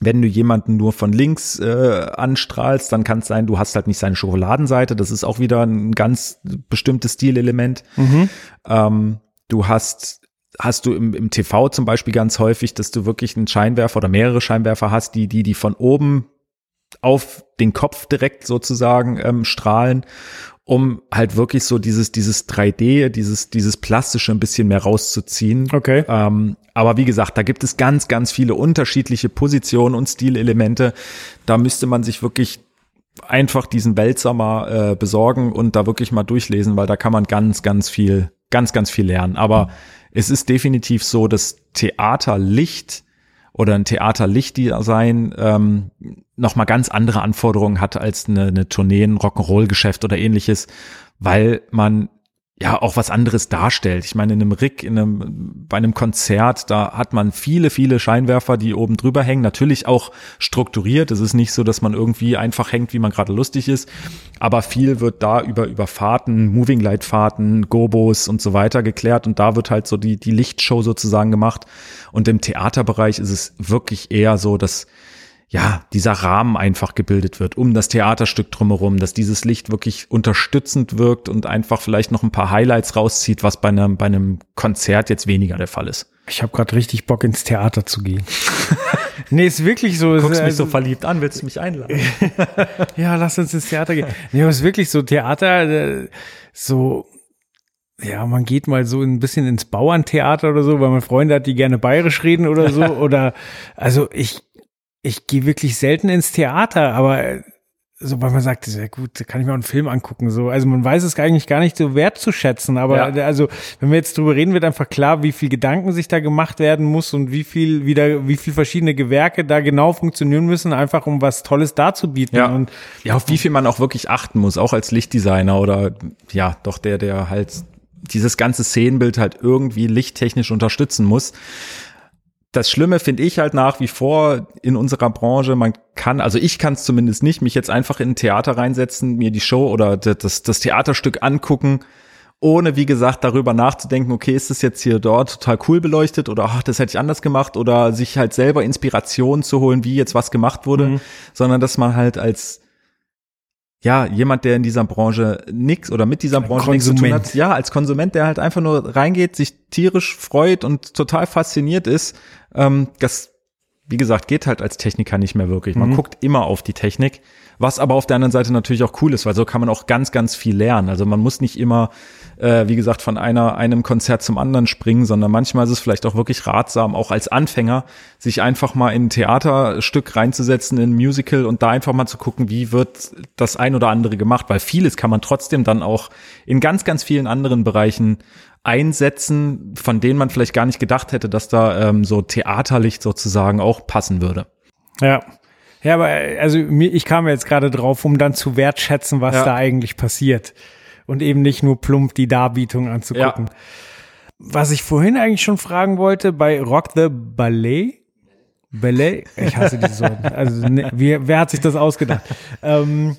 Wenn du jemanden nur von links äh, anstrahlst, dann kann es sein, du hast halt nicht seine Schokoladenseite. Das ist auch wieder ein ganz bestimmtes Stilelement. Mhm. Ähm, du hast hast du im, im TV zum Beispiel ganz häufig, dass du wirklich einen Scheinwerfer oder mehrere Scheinwerfer hast, die, die, die von oben auf den Kopf direkt sozusagen ähm, strahlen, um halt wirklich so dieses, dieses 3D, dieses, dieses Plastische ein bisschen mehr rauszuziehen. Okay. Ähm, aber wie gesagt, da gibt es ganz, ganz viele unterschiedliche Positionen und Stilelemente. Da müsste man sich wirklich einfach diesen Wälzer mal äh, besorgen und da wirklich mal durchlesen, weil da kann man ganz, ganz viel, ganz, ganz viel lernen. Aber mhm es ist definitiv so, dass Theaterlicht oder ein Theaterlichtdesign ähm, nochmal ganz andere Anforderungen hat als eine, eine Tournee, ein Rock'n'Roll-Geschäft oder ähnliches, weil man ja auch was anderes darstellt. Ich meine, in einem Rig, in einem, bei einem Konzert, da hat man viele, viele Scheinwerfer, die oben drüber hängen. Natürlich auch strukturiert. Es ist nicht so, dass man irgendwie einfach hängt, wie man gerade lustig ist. Aber viel wird da über, über Fahrten, Moving Light Fahrten, Gobos und so weiter geklärt. Und da wird halt so die, die Lichtshow sozusagen gemacht. Und im Theaterbereich ist es wirklich eher so, dass ja, dieser Rahmen einfach gebildet wird, um das Theaterstück drumherum, dass dieses Licht wirklich unterstützend wirkt und einfach vielleicht noch ein paar Highlights rauszieht, was bei einem, bei einem Konzert jetzt weniger der Fall ist. Ich habe gerade richtig Bock ins Theater zu gehen. nee, ist wirklich so. Du guckst ist, mich so verliebt an, willst du mich einladen? ja, lass uns ins Theater gehen. Nee, aber ist wirklich so Theater, äh, so ja, man geht mal so ein bisschen ins Bauerntheater oder so, weil man Freunde hat, die gerne bayerisch reden oder so. oder also ich ich gehe wirklich selten ins Theater, aber so, weil man sagt, sehr gut, da kann ich mir auch einen Film angucken. So, also man weiß es eigentlich gar nicht so wertzuschätzen, aber ja. also wenn wir jetzt drüber reden, wird einfach klar, wie viel Gedanken sich da gemacht werden muss und wie viel wieder, wie viel verschiedene Gewerke da genau funktionieren müssen, einfach um was Tolles darzubieten. Ja. Und ja, auf wie viel man auch wirklich achten muss, auch als Lichtdesigner oder ja, doch der, der halt dieses ganze Szenenbild halt irgendwie lichttechnisch unterstützen muss das Schlimme finde ich halt nach wie vor in unserer Branche, man kann, also ich kann es zumindest nicht, mich jetzt einfach in ein Theater reinsetzen, mir die Show oder das, das Theaterstück angucken, ohne, wie gesagt, darüber nachzudenken, okay, ist das jetzt hier dort total cool beleuchtet oder ach, das hätte ich anders gemacht oder sich halt selber Inspiration zu holen, wie jetzt was gemacht wurde, mhm. sondern dass man halt als ja, jemand, der in dieser Branche nix oder mit dieser Branche nichts zu tun hat, ja, als Konsument, der halt einfach nur reingeht, sich tierisch freut und total fasziniert ist, ähm, das, wie gesagt, geht halt als Techniker nicht mehr wirklich. Man mhm. guckt immer auf die Technik, was aber auf der anderen Seite natürlich auch cool ist, weil so kann man auch ganz, ganz viel lernen. Also man muss nicht immer, äh, wie gesagt, von einer, einem Konzert zum anderen springen, sondern manchmal ist es vielleicht auch wirklich ratsam, auch als Anfänger, sich einfach mal in ein Theaterstück reinzusetzen, in ein Musical und da einfach mal zu gucken, wie wird das ein oder andere gemacht, weil vieles kann man trotzdem dann auch in ganz, ganz vielen anderen Bereichen einsetzen, von denen man vielleicht gar nicht gedacht hätte, dass da ähm, so Theaterlicht sozusagen auch passen würde. Ja. Ja, aber also mir, ich kam jetzt gerade drauf, um dann zu wertschätzen, was ja. da eigentlich passiert. Und eben nicht nur plump die Darbietung anzugucken. Ja. Was ich vorhin eigentlich schon fragen wollte, bei Rock the Ballet, Ballet, ich hasse diese Sorten. Also, ne, wie, wer hat sich das ausgedacht? ähm,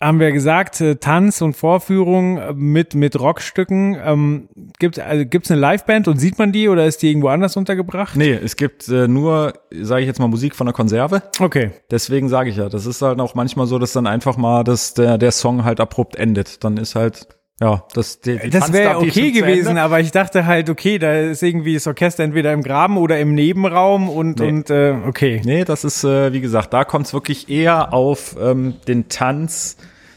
haben wir gesagt, äh, Tanz und Vorführung äh, mit, mit Rockstücken. Ähm, gibt also gibt's eine Liveband und sieht man die oder ist die irgendwo anders untergebracht? Nee, es gibt äh, nur, sage ich jetzt mal, Musik von der Konserve. Okay. Deswegen sage ich ja, das ist halt auch manchmal so, dass dann einfach mal dass der, der Song halt abrupt endet. Dann ist halt ja, das, die, die das wäre okay gewesen, aber ich dachte halt, okay, da ist irgendwie das Orchester entweder im Graben oder im Nebenraum und, nee. und äh, okay. Nee, das ist, äh, wie gesagt, da kommt es wirklich eher auf ähm, den Tanz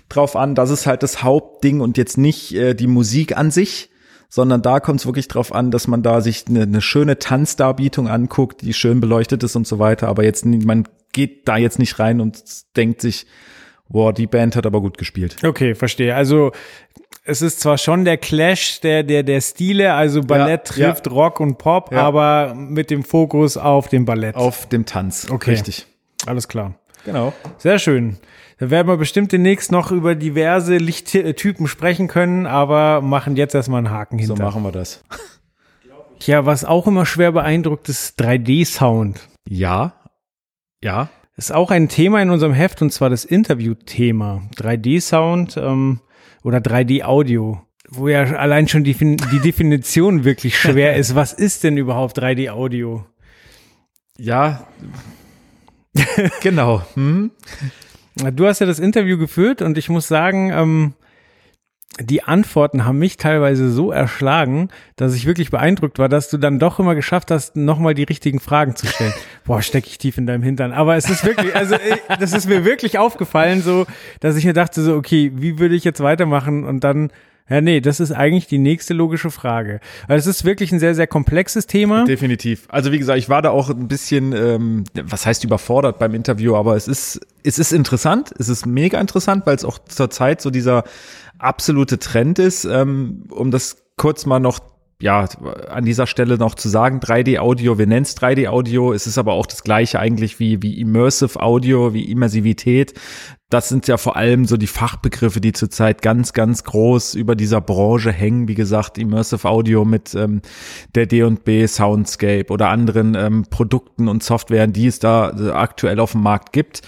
drauf an. Das ist halt das Hauptding und jetzt nicht äh, die Musik an sich, sondern da kommt es wirklich drauf an, dass man da sich eine, eine schöne Tanzdarbietung anguckt, die schön beleuchtet ist und so weiter. Aber jetzt, man geht da jetzt nicht rein und denkt sich, boah, die Band hat aber gut gespielt. Okay, verstehe. Also es ist zwar schon der Clash der, der, der Stile, also Ballett ja, trifft ja. Rock und Pop, ja. aber mit dem Fokus auf dem Ballett. Auf dem Tanz. Okay. Richtig. Alles klar. Genau. Sehr schön. Da werden wir bestimmt demnächst noch über diverse Lichttypen sprechen können, aber machen jetzt erstmal einen Haken hinter. So machen wir das. Ja, was auch immer schwer beeindruckt, ist 3D-Sound. Ja. Ja. Ist auch ein Thema in unserem Heft und zwar das Interview-Thema. 3D-Sound ähm, oder 3D-Audio, wo ja allein schon die, die Definition wirklich schwer ist. Was ist denn überhaupt 3D-Audio? Ja, genau. Hm? Du hast ja das Interview geführt und ich muss sagen, ähm, die Antworten haben mich teilweise so erschlagen, dass ich wirklich beeindruckt war, dass du dann doch immer geschafft hast, nochmal die richtigen Fragen zu stellen. Boah, stecke ich tief in deinem Hintern. Aber es ist wirklich, also das ist mir wirklich aufgefallen, so, dass ich mir dachte, so, okay, wie würde ich jetzt weitermachen? Und dann ja, nee, das ist eigentlich die nächste logische Frage. Weil es ist wirklich ein sehr, sehr komplexes Thema. Definitiv. Also wie gesagt, ich war da auch ein bisschen, ähm, was heißt überfordert beim Interview, aber es ist, es ist interessant, es ist mega interessant, weil es auch zur Zeit so dieser absolute Trend ist. Ähm, um das kurz mal noch ja, an dieser Stelle noch zu sagen, 3D-Audio, wir nennen es 3D-Audio, es ist aber auch das gleiche eigentlich wie, wie Immersive Audio, wie Immersivität. Das sind ja vor allem so die Fachbegriffe, die zurzeit ganz, ganz groß über dieser Branche hängen. Wie gesagt, Immersive Audio mit ähm, der D&B Soundscape oder anderen ähm, Produkten und Softwaren, die es da aktuell auf dem Markt gibt.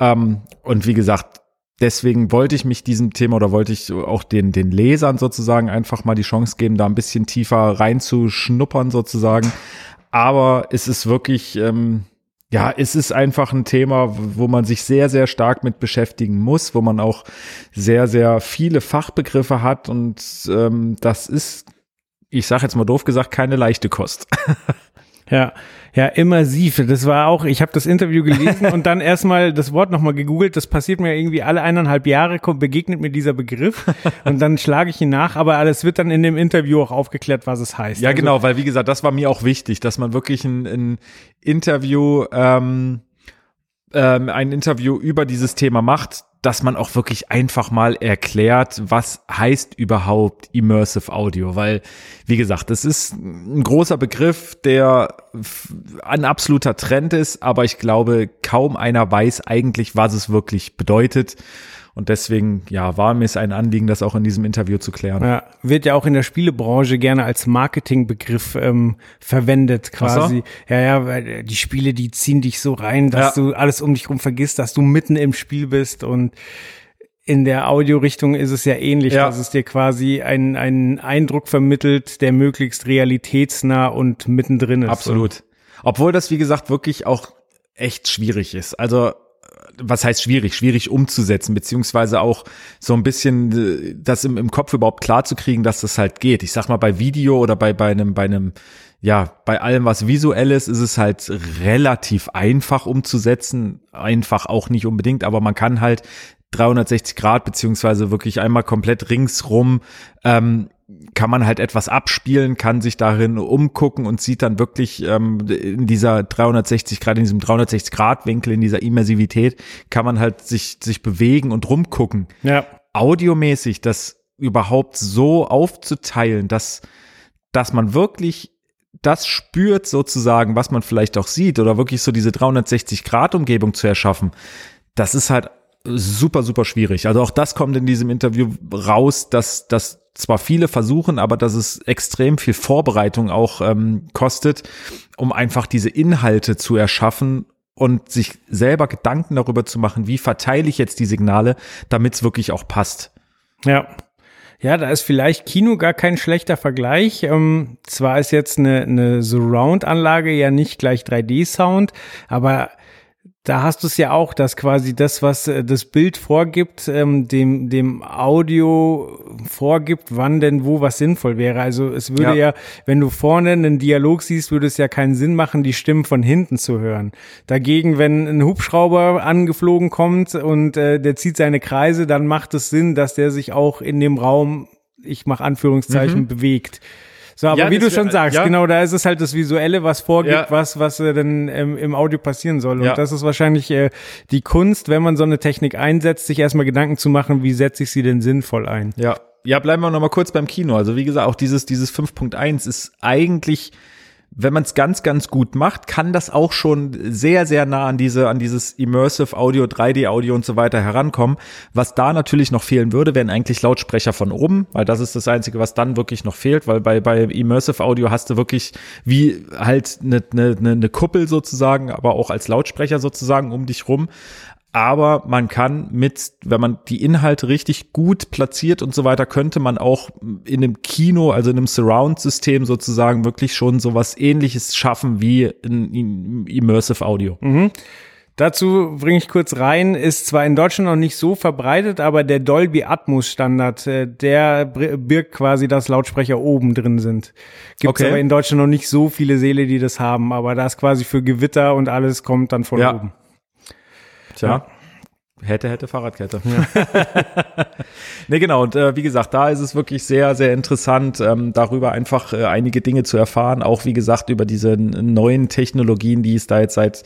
Ähm, und wie gesagt, deswegen wollte ich mich diesem Thema oder wollte ich auch den, den Lesern sozusagen einfach mal die Chance geben, da ein bisschen tiefer reinzuschnuppern sozusagen. Aber es ist wirklich, ähm, ja, es ist einfach ein Thema, wo man sich sehr, sehr stark mit beschäftigen muss, wo man auch sehr, sehr viele Fachbegriffe hat und ähm, das ist, ich sage jetzt mal doof gesagt, keine leichte Kost. Ja, ja, immersiv. Das war auch, ich habe das Interview gelesen und dann erstmal das Wort nochmal gegoogelt. Das passiert mir irgendwie alle eineinhalb Jahre, kommt, begegnet mir dieser Begriff und dann schlage ich ihn nach. Aber alles wird dann in dem Interview auch aufgeklärt, was es heißt. Ja, also, genau, weil wie gesagt, das war mir auch wichtig, dass man wirklich ein, ein Interview, ähm, ähm, ein Interview über dieses Thema macht, dass man auch wirklich einfach mal erklärt, was heißt überhaupt Immersive Audio, weil, wie gesagt, das ist ein großer Begriff, der ein absoluter Trend ist, aber ich glaube, kaum einer weiß eigentlich, was es wirklich bedeutet. Und deswegen, ja, war mir es ein Anliegen, das auch in diesem Interview zu klären. Ja, wird ja auch in der Spielebranche gerne als Marketingbegriff ähm, verwendet, quasi. So? Ja, ja, weil die Spiele, die ziehen dich so rein, dass ja. du alles um dich rum vergisst, dass du mitten im Spiel bist und in der Audiorichtung ist es ja ähnlich, ja. dass es dir quasi einen, einen Eindruck vermittelt, der möglichst realitätsnah und mittendrin ist. Absolut. Obwohl das, wie gesagt, wirklich auch echt schwierig ist. Also was heißt schwierig? Schwierig umzusetzen, beziehungsweise auch so ein bisschen äh, das im, im Kopf überhaupt klar zu kriegen, dass das halt geht. Ich sag mal, bei Video oder bei, bei einem, bei einem, ja, bei allem, was visuell ist, ist es halt relativ einfach umzusetzen. Einfach auch nicht unbedingt, aber man kann halt 360 Grad beziehungsweise wirklich einmal komplett ringsrum ähm, kann man halt etwas abspielen, kann sich darin umgucken und sieht dann wirklich ähm, in dieser 360 Grad, in diesem 360 Grad Winkel, in dieser Immersivität, kann man halt sich, sich bewegen und rumgucken. Ja. Audiomäßig das überhaupt so aufzuteilen, dass, dass man wirklich das spürt sozusagen, was man vielleicht auch sieht oder wirklich so diese 360 Grad Umgebung zu erschaffen. Das ist halt super, super schwierig. Also auch das kommt in diesem Interview raus, dass, dass zwar viele versuchen, aber dass es extrem viel Vorbereitung auch ähm, kostet, um einfach diese Inhalte zu erschaffen und sich selber Gedanken darüber zu machen, wie verteile ich jetzt die Signale, damit es wirklich auch passt. Ja. Ja, da ist vielleicht Kino gar kein schlechter Vergleich. Ähm, zwar ist jetzt eine, eine Surround-Anlage ja nicht gleich 3D-Sound, aber da hast du es ja auch, dass quasi das, was äh, das Bild vorgibt, ähm, dem, dem Audio vorgibt, wann denn wo was sinnvoll wäre. Also es würde ja. ja. wenn du vorne einen Dialog siehst, würde es ja keinen Sinn machen, die Stimmen von hinten zu hören. Dagegen, wenn ein Hubschrauber angeflogen kommt und äh, der zieht seine Kreise, dann macht es Sinn, dass der sich auch in dem Raum, ich mache Anführungszeichen, mhm. bewegt. So, aber ja, wie du schon sagst, ja. genau, da ist es halt das Visuelle, was vorgibt, ja. was, was äh, dann ähm, im Audio passieren soll. Und das ist wahrscheinlich äh, die Kunst, wenn man so eine Technik einsetzt, sich erstmal Gedanken zu machen, wie setze ich sie denn sinnvoll ein. Ja. Ja, bleiben wir noch mal kurz beim Kino. Also wie gesagt, auch dieses, dieses 5.1 ist eigentlich wenn man es ganz, ganz gut macht, kann das auch schon sehr, sehr nah an diese, an dieses Immersive Audio, 3D Audio und so weiter herankommen. Was da natürlich noch fehlen würde, wären eigentlich Lautsprecher von oben, weil das ist das Einzige, was dann wirklich noch fehlt, weil bei, bei Immersive Audio hast du wirklich wie halt eine, eine, eine Kuppel sozusagen, aber auch als Lautsprecher sozusagen um dich rum aber man kann mit, wenn man die Inhalte richtig gut platziert und so weiter, könnte man auch in einem Kino, also in einem Surround-System sozusagen wirklich schon sowas ähnliches schaffen wie ein Immersive Audio. Mhm. Dazu bringe ich kurz rein, ist zwar in Deutschland noch nicht so verbreitet, aber der Dolby Atmos Standard, äh, der birgt quasi, dass Lautsprecher oben drin sind. Gibt okay. aber in Deutschland noch nicht so viele Seele, die das haben, aber das quasi für Gewitter und alles kommt dann von ja. oben. Tja. Ja. Hätte, hätte Fahrradkette. Ja. nee, genau. Und äh, wie gesagt, da ist es wirklich sehr, sehr interessant, ähm, darüber einfach äh, einige Dinge zu erfahren. Auch wie gesagt, über diese neuen Technologien, die es da jetzt seit,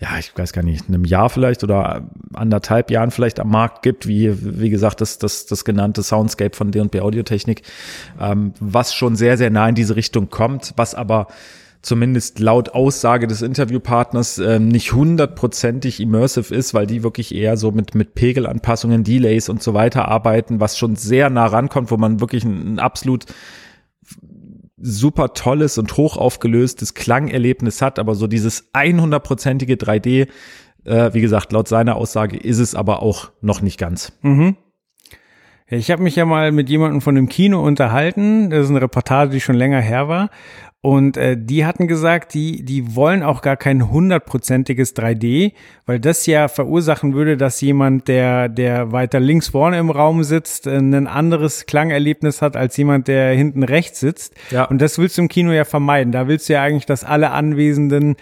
ja, ich weiß gar nicht, einem Jahr vielleicht oder anderthalb Jahren vielleicht am Markt gibt, wie, wie gesagt, das, das, das genannte Soundscape von D&B Audiotechnik, ähm, was schon sehr, sehr nah in diese Richtung kommt, was aber zumindest laut Aussage des Interviewpartners äh, nicht hundertprozentig immersive ist, weil die wirklich eher so mit, mit Pegelanpassungen, Delays und so weiter arbeiten, was schon sehr nah rankommt, wo man wirklich ein, ein absolut super tolles und hoch aufgelöstes Klangerlebnis hat, aber so dieses 100%ige 3D, äh, wie gesagt, laut seiner Aussage ist es aber auch noch nicht ganz. Mhm. Ich habe mich ja mal mit jemandem von dem Kino unterhalten. Das ist eine Reportage, die schon länger her war. Und äh, die hatten gesagt, die, die wollen auch gar kein hundertprozentiges 3D, weil das ja verursachen würde, dass jemand, der, der weiter links vorne im Raum sitzt, äh, ein anderes Klangerlebnis hat als jemand, der hinten rechts sitzt. Ja. Und das willst du im Kino ja vermeiden. Da willst du ja eigentlich, dass alle Anwesenden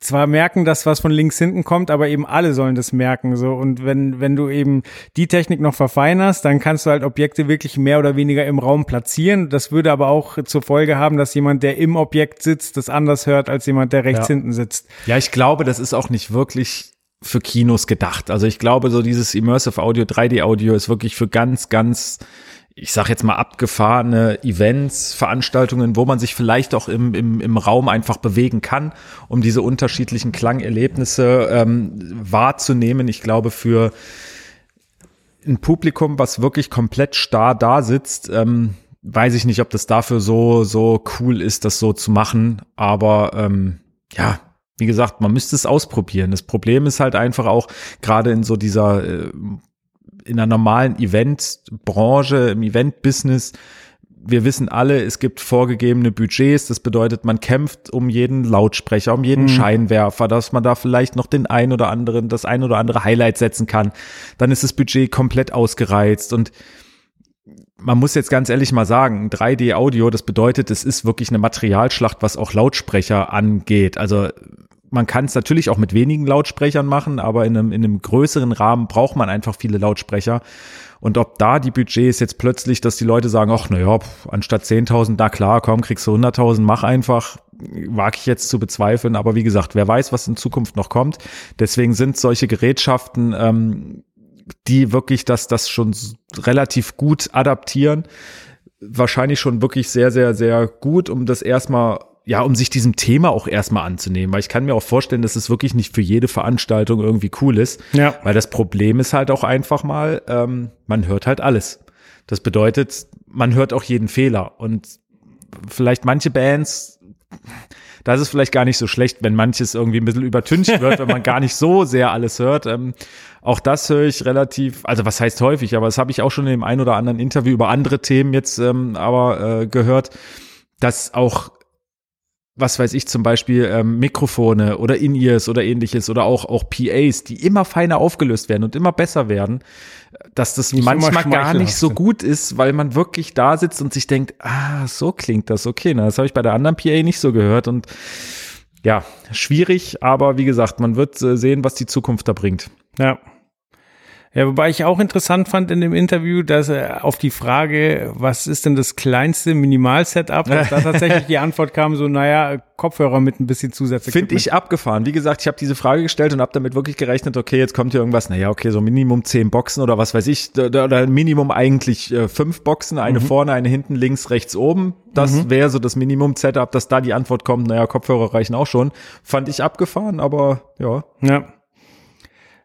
zwar merken, dass was von links hinten kommt, aber eben alle sollen das merken, so. Und wenn, wenn du eben die Technik noch verfeinerst, dann kannst du halt Objekte wirklich mehr oder weniger im Raum platzieren. Das würde aber auch zur Folge haben, dass jemand, der im Objekt sitzt, das anders hört als jemand, der rechts ja. hinten sitzt. Ja, ich glaube, das ist auch nicht wirklich für Kinos gedacht. Also ich glaube, so dieses Immersive Audio, 3D Audio ist wirklich für ganz, ganz ich sage jetzt mal abgefahrene Events, Veranstaltungen, wo man sich vielleicht auch im, im, im Raum einfach bewegen kann, um diese unterschiedlichen Klangerlebnisse ähm, wahrzunehmen. Ich glaube, für ein Publikum, was wirklich komplett starr da sitzt, ähm, weiß ich nicht, ob das dafür so, so cool ist, das so zu machen. Aber ähm, ja, wie gesagt, man müsste es ausprobieren. Das Problem ist halt einfach auch, gerade in so dieser äh, in der normalen Eventbranche, im Event-Business, wir wissen alle, es gibt vorgegebene Budgets. Das bedeutet, man kämpft um jeden Lautsprecher, um jeden mhm. Scheinwerfer, dass man da vielleicht noch den ein oder anderen, das ein oder andere Highlight setzen kann. Dann ist das Budget komplett ausgereizt und man muss jetzt ganz ehrlich mal sagen, 3D-Audio, das bedeutet, es ist wirklich eine Materialschlacht, was auch Lautsprecher angeht. Also man kann es natürlich auch mit wenigen Lautsprechern machen, aber in einem, in einem größeren Rahmen braucht man einfach viele Lautsprecher. Und ob da die Budgets jetzt plötzlich, dass die Leute sagen, ach, naja, anstatt 10.000, na klar, komm, kriegst du 100.000, mach einfach, wage ich jetzt zu bezweifeln. Aber wie gesagt, wer weiß, was in Zukunft noch kommt. Deswegen sind solche Gerätschaften, ähm, die wirklich das, das schon relativ gut adaptieren, wahrscheinlich schon wirklich sehr, sehr, sehr gut, um das erstmal ja, um sich diesem Thema auch erstmal anzunehmen, weil ich kann mir auch vorstellen, dass es wirklich nicht für jede Veranstaltung irgendwie cool ist. Ja. Weil das Problem ist halt auch einfach mal, ähm, man hört halt alles. Das bedeutet, man hört auch jeden Fehler. Und vielleicht manche Bands da ist vielleicht gar nicht so schlecht, wenn manches irgendwie ein bisschen übertüncht wird, wenn man gar nicht so sehr alles hört. Ähm, auch das höre ich relativ, also was heißt häufig, aber das habe ich auch schon in dem ein oder anderen Interview über andere Themen jetzt ähm, aber äh, gehört, dass auch was weiß ich zum Beispiel ähm, Mikrofone oder In-Ears oder ähnliches oder auch auch PAs, die immer feiner aufgelöst werden und immer besser werden, dass das nicht manchmal gar nicht so gut ist, weil man wirklich da sitzt und sich denkt, ah, so klingt das, okay, na, das habe ich bei der anderen PA nicht so gehört und ja, schwierig, aber wie gesagt, man wird äh, sehen, was die Zukunft da bringt. Ja. Ja, wobei ich auch interessant fand in dem Interview, dass er auf die Frage, was ist denn das kleinste Minimal-Setup, dass da tatsächlich die Antwort kam, so, naja, Kopfhörer mit ein bisschen Zusätze. Finde ich abgefahren. Wie gesagt, ich habe diese Frage gestellt und habe damit wirklich gerechnet, okay, jetzt kommt hier irgendwas, naja, okay, so Minimum zehn Boxen oder was weiß ich, oder Minimum eigentlich äh, fünf Boxen, eine mhm. vorne, eine hinten, links, rechts, oben. Das mhm. wäre so das Minimum-Setup, dass da die Antwort kommt, naja, Kopfhörer reichen auch schon. Fand ich abgefahren, aber ja. Ja.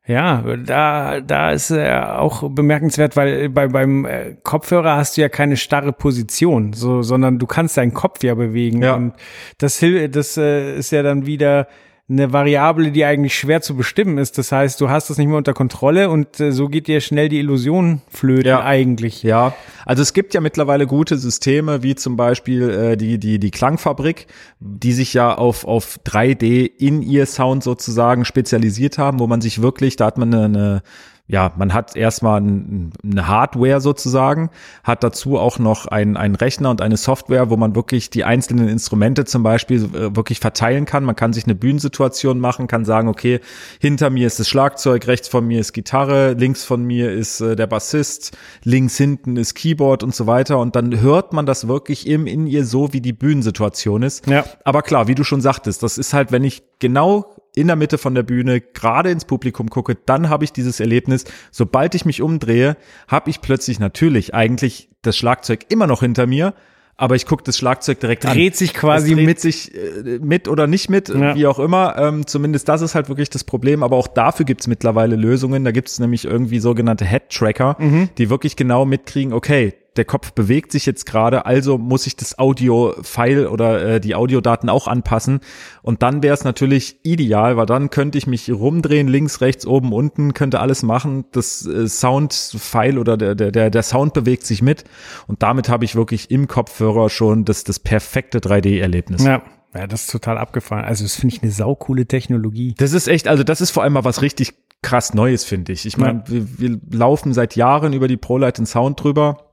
Ja, da, da ist er auch bemerkenswert, weil bei, beim äh, Kopfhörer hast du ja keine starre Position, so, sondern du kannst deinen Kopf ja bewegen. Ja. Und das, das äh, ist ja dann wieder eine Variable, die eigentlich schwer zu bestimmen ist. Das heißt, du hast das nicht mehr unter Kontrolle und äh, so geht dir schnell die Illusion flöten ja. eigentlich. Ja, also es gibt ja mittlerweile gute Systeme, wie zum Beispiel äh, die, die, die Klangfabrik, die sich ja auf, auf 3D in ihr Sound sozusagen spezialisiert haben, wo man sich wirklich, da hat man eine, eine ja, man hat erstmal eine Hardware sozusagen, hat dazu auch noch einen, einen Rechner und eine Software, wo man wirklich die einzelnen Instrumente zum Beispiel äh, wirklich verteilen kann. Man kann sich eine Bühnensituation machen, kann sagen, okay, hinter mir ist das Schlagzeug, rechts von mir ist Gitarre, links von mir ist äh, der Bassist, links hinten ist Keyboard und so weiter. Und dann hört man das wirklich im in ihr so, wie die Bühnensituation ist. Ja. Aber klar, wie du schon sagtest, das ist halt, wenn ich genau in der Mitte von der Bühne gerade ins Publikum gucke, dann habe ich dieses Erlebnis. Sobald ich mich umdrehe, habe ich plötzlich natürlich eigentlich das Schlagzeug immer noch hinter mir, aber ich gucke das Schlagzeug direkt dreht an. Dreht sich quasi dreht mit sich äh, mit oder nicht mit, ja. wie auch immer. Ähm, zumindest das ist halt wirklich das Problem. Aber auch dafür gibt's mittlerweile Lösungen. Da gibt's nämlich irgendwie sogenannte Head-Tracker, mhm. die wirklich genau mitkriegen, okay, der Kopf bewegt sich jetzt gerade, also muss ich das Audio-File oder äh, die Audiodaten auch anpassen. Und dann wäre es natürlich ideal, weil dann könnte ich mich rumdrehen, links, rechts, oben, unten, könnte alles machen. Das äh, Sound-File oder der, der, der Sound bewegt sich mit. Und damit habe ich wirklich im Kopfhörer schon das, das perfekte 3D-Erlebnis. Ja. Ja, das ist total abgefahren. Also das finde ich eine saukoole Technologie. Das ist echt, also das ist vor allem mal was richtig krass Neues, finde ich. Ich meine, ja. wir, wir laufen seit Jahren über die ProLight Sound drüber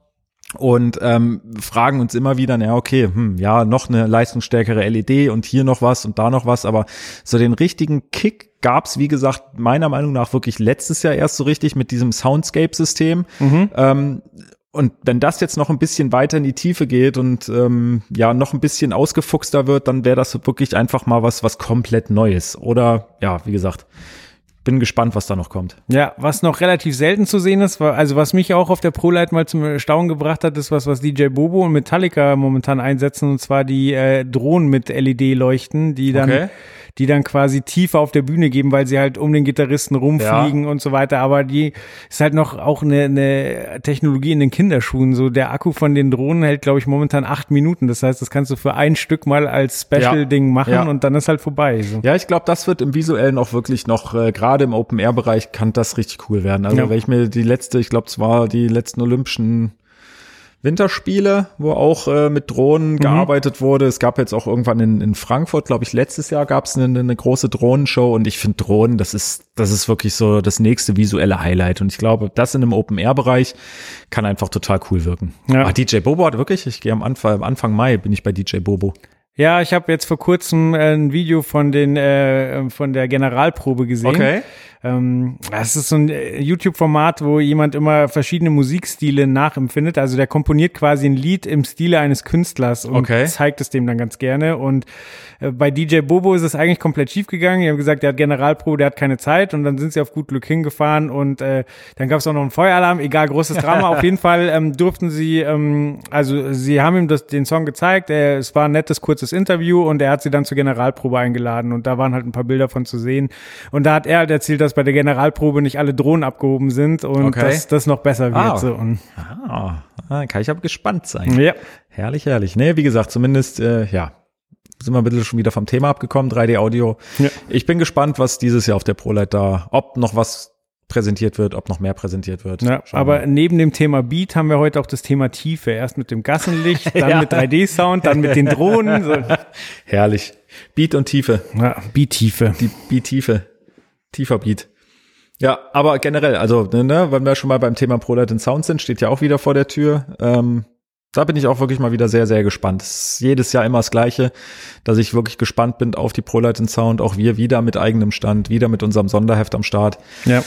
und ähm, fragen uns immer wieder, na okay, hm, ja, noch eine leistungsstärkere LED und hier noch was und da noch was, aber so den richtigen Kick gab's wie gesagt, meiner Meinung nach wirklich letztes Jahr erst so richtig mit diesem Soundscape-System. Mhm. Ähm, und wenn das jetzt noch ein bisschen weiter in die Tiefe geht und ähm, ja noch ein bisschen ausgefuchster wird, dann wäre das wirklich einfach mal was, was komplett Neues. Oder ja, wie gesagt, bin gespannt, was da noch kommt. Ja, was noch relativ selten zu sehen ist, also was mich auch auf der ProLight mal zum Staunen gebracht hat, ist was, was DJ Bobo und Metallica momentan einsetzen, und zwar die äh, Drohnen mit LED-Leuchten, die dann okay die dann quasi tiefer auf der Bühne geben, weil sie halt um den Gitarristen rumfliegen ja. und so weiter. Aber die ist halt noch auch eine, eine Technologie in den Kinderschuhen. So der Akku von den Drohnen hält, glaube ich, momentan acht Minuten. Das heißt, das kannst du für ein Stück mal als Special-Ding ja. machen ja. und dann ist halt vorbei. So. Ja, ich glaube, das wird im Visuellen auch wirklich noch, äh, gerade im Open-Air-Bereich kann das richtig cool werden. Also wenn ich mir die letzte, ich glaube, es war die letzten Olympischen Winterspiele, wo auch äh, mit Drohnen mhm. gearbeitet wurde. Es gab jetzt auch irgendwann in, in Frankfurt, glaube ich, letztes Jahr gab es eine, eine große Drohnenshow und ich finde Drohnen, das ist, das ist wirklich so das nächste visuelle Highlight. Und ich glaube, das in einem Open-Air-Bereich kann einfach total cool wirken. Ja. Ah, DJ Bobo hat wirklich, ich gehe am Anfang, Anfang Mai bin ich bei DJ Bobo. Ja, ich habe jetzt vor kurzem ein Video von den äh, von der Generalprobe gesehen. Okay. Ähm, das ist so ein äh, YouTube-Format, wo jemand immer verschiedene Musikstile nachempfindet. Also der komponiert quasi ein Lied im Stile eines Künstlers und okay. zeigt es dem dann ganz gerne. Und äh, bei DJ Bobo ist es eigentlich komplett schief gegangen. Die haben gesagt, der hat Generalprobe, der hat keine Zeit und dann sind sie auf gut Glück hingefahren und äh, dann gab es auch noch einen Feueralarm. Egal, großes Drama. auf jeden Fall ähm, durften sie, ähm, also sie haben ihm das, den Song gezeigt. Er, es war ein nettes, kurzes Interview und er hat sie dann zur Generalprobe eingeladen und da waren halt ein paar Bilder von zu sehen. Und da hat er halt erzählt, dass dass bei der Generalprobe nicht alle Drohnen abgehoben sind und okay. dass das noch besser wird. Ah. So. Und ah, kann ich aber gespannt sein. Ja. Herrlich, herrlich. Nee, wie gesagt, zumindest, äh, ja, sind wir ein bisschen schon wieder vom Thema abgekommen, 3D-Audio. Ja. Ich bin gespannt, was dieses Jahr auf der ProLight da, ob noch was präsentiert wird, ob noch mehr präsentiert wird. Ja, aber neben dem Thema Beat haben wir heute auch das Thema Tiefe. Erst mit dem Gassenlicht, dann Ja. mit 3D-Sound, dann mit den Drohnen. So. herrlich. Beat und Tiefe. Ja, Beat-Tiefe. Die Beat-Tiefe. Tiefer Beat. Ja, aber generell, also, ne, ne, wenn wir schon mal beim Thema ProLight und Sound sind, steht ja auch wieder vor der Tür. Ähm, da bin ich auch wirklich mal wieder sehr, sehr gespannt. Es ist jedes Jahr immer das Gleiche, dass ich wirklich gespannt bin auf die ProLight und Sound. Auch wir wieder mit eigenem Stand, wieder mit unserem Sonderheft am Start. Ja.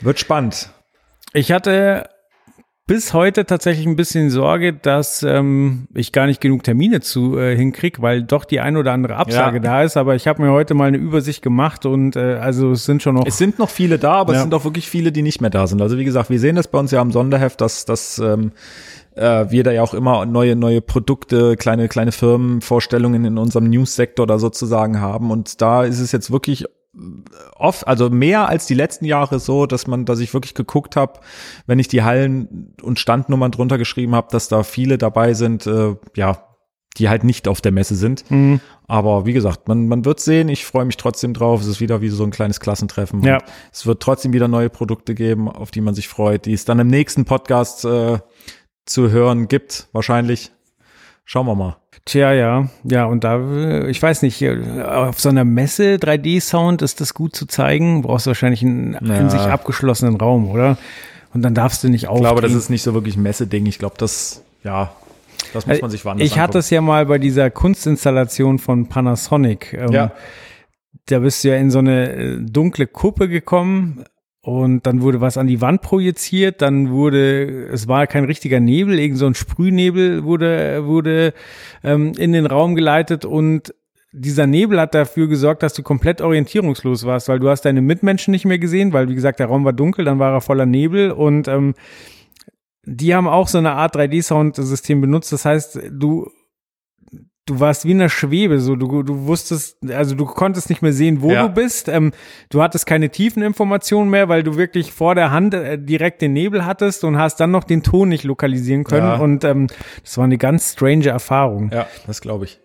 Wird spannend. Ich hatte bis heute tatsächlich ein bisschen Sorge, dass ähm, ich gar nicht genug Termine zu äh, hinkrieg, weil doch die ein oder andere Absage Ja. da ist. Aber ich habe mir heute mal eine Übersicht gemacht und äh, also es sind schon noch Es sind noch viele da, aber Ja. es sind auch wirklich viele, die nicht mehr da sind. Also wie gesagt, wir sehen das bei uns ja am Sonderheft, dass, dass ähm, äh, wir da ja auch immer neue, neue Produkte, kleine, kleine Firmenvorstellungen in unserem News-Sektor da sozusagen haben. Und da ist es jetzt wirklich oft, also mehr als die letzten Jahre so, dass man, dass ich wirklich geguckt habe, wenn ich die Hallen und Standnummern drunter geschrieben habe, dass da viele dabei sind, äh, ja, die halt nicht auf der Messe sind. Mhm. Aber wie gesagt, man, man wird sehen. Ich freue mich trotzdem drauf. Es ist wieder wie so ein kleines Klassentreffen. Ja. Es wird trotzdem wieder neue Produkte geben, auf die man sich freut, die es dann im nächsten Podcast äh, zu hören gibt, wahrscheinlich. Schauen wir mal. Tja, ja, ja, und da, äh, ich weiß nicht, äh, auf so einer Messe 3D-Sound ist das gut zu zeigen. Brauchst du wahrscheinlich einen Ja. in sich abgeschlossenen Raum, oder? Und dann darfst du nicht Ich glaube, das ist nicht so wirklich ein Messeding. Ich glaube, das, ja, das muss man sich woanders Ich hatte es ja mal bei dieser Kunstinstallation von Panasonic. Ähm, Ja. Da bist du ja in so eine äh, dunkle Kuppe gekommen und dann wurde was an die Wand projiziert, dann wurde, es war kein richtiger Nebel, irgend so ein Sprühnebel wurde, wurde ähm, in den Raum geleitet und dieser Nebel hat dafür gesorgt, dass du komplett orientierungslos warst, weil du hast deine Mitmenschen nicht mehr gesehen, weil wie gesagt, der Raum war dunkel, dann war er voller Nebel und ähm, die haben auch so eine Art 3D-Sound-System benutzt. Das heißt, du du warst wie in der Schwebe, so du, du wusstest, also du konntest nicht mehr sehen, wo Ja. du bist. Ähm, du hattest keine Tiefeninformationen mehr, weil du wirklich vor der Hand äh, direkt den Nebel hattest und hast dann noch den Ton nicht lokalisieren können. Ja. Und ähm, das war eine ganz strange Erfahrung. Ja, das glaube ich.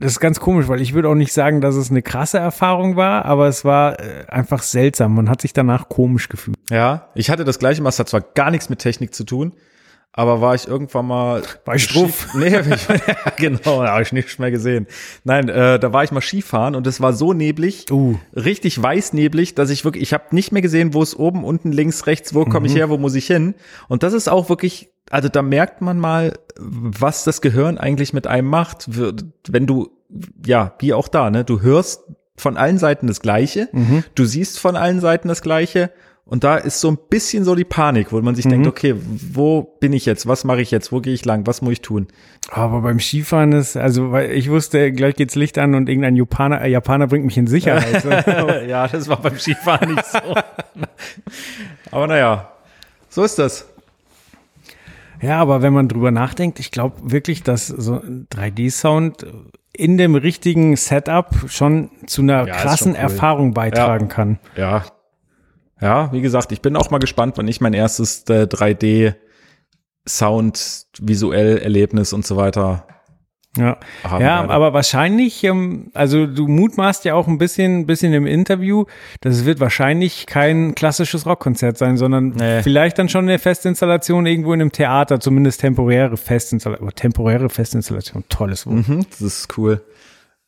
Das ist ganz komisch, weil ich würde auch nicht sagen, dass es eine krasse Erfahrung war, aber es war äh, einfach seltsam. Man hat sich danach komisch gefühlt. Ja, ich hatte das gleiche mal. Es hat zwar gar nichts mit Technik zu tun, aber war ich irgendwann mal War ich Nee, ich, ja, genau, habe ich nichts mehr gesehen. Nein, äh, da war ich mal Skifahren und es war so neblig, Uh. richtig weißneblig, dass ich wirklich, ich habe nicht mehr gesehen, wo es oben, unten, links, rechts, wo komme ich Mhm. her, wo muss ich hin. Und das ist auch wirklich, also da merkt man mal, was das Gehirn eigentlich mit einem macht, wenn du, ja, wie auch da, ne, du hörst von allen Seiten das Gleiche, Mhm. du siehst von allen Seiten das Gleiche. Und da ist so ein bisschen so die Panik, wo man sich Mhm. denkt, okay, wo bin ich jetzt? Was mache ich jetzt? Wo gehe ich lang? Was muss ich tun? Aber beim Skifahren ist, also weil ich wusste, gleich geht's Licht an und irgendein Japaner, äh, Japaner bringt mich in Sicherheit. ja, das war beim Skifahren nicht so. Aber naja, so ist das. Ja, aber wenn man drüber nachdenkt, ich glaube wirklich, dass so ein 3D-Sound in dem richtigen Setup schon zu einer Ja, krassen cool. Erfahrung beitragen kann. Ja. Ja, wie gesagt, ich bin auch mal gespannt, wann ich mein erstes äh, 3D Sound, visuell Erlebnis und so weiter Ja, ja werde. aber wahrscheinlich, ähm, also du mutmaßt ja auch ein bisschen, bisschen im Interview, das wird wahrscheinlich kein klassisches Rockkonzert sein, sondern Nee. vielleicht dann schon eine Festinstallation irgendwo in einem Theater, zumindest temporäre Festinstallation. Temporäre Festinstallation, tolles Wort. Mhm, das ist cool.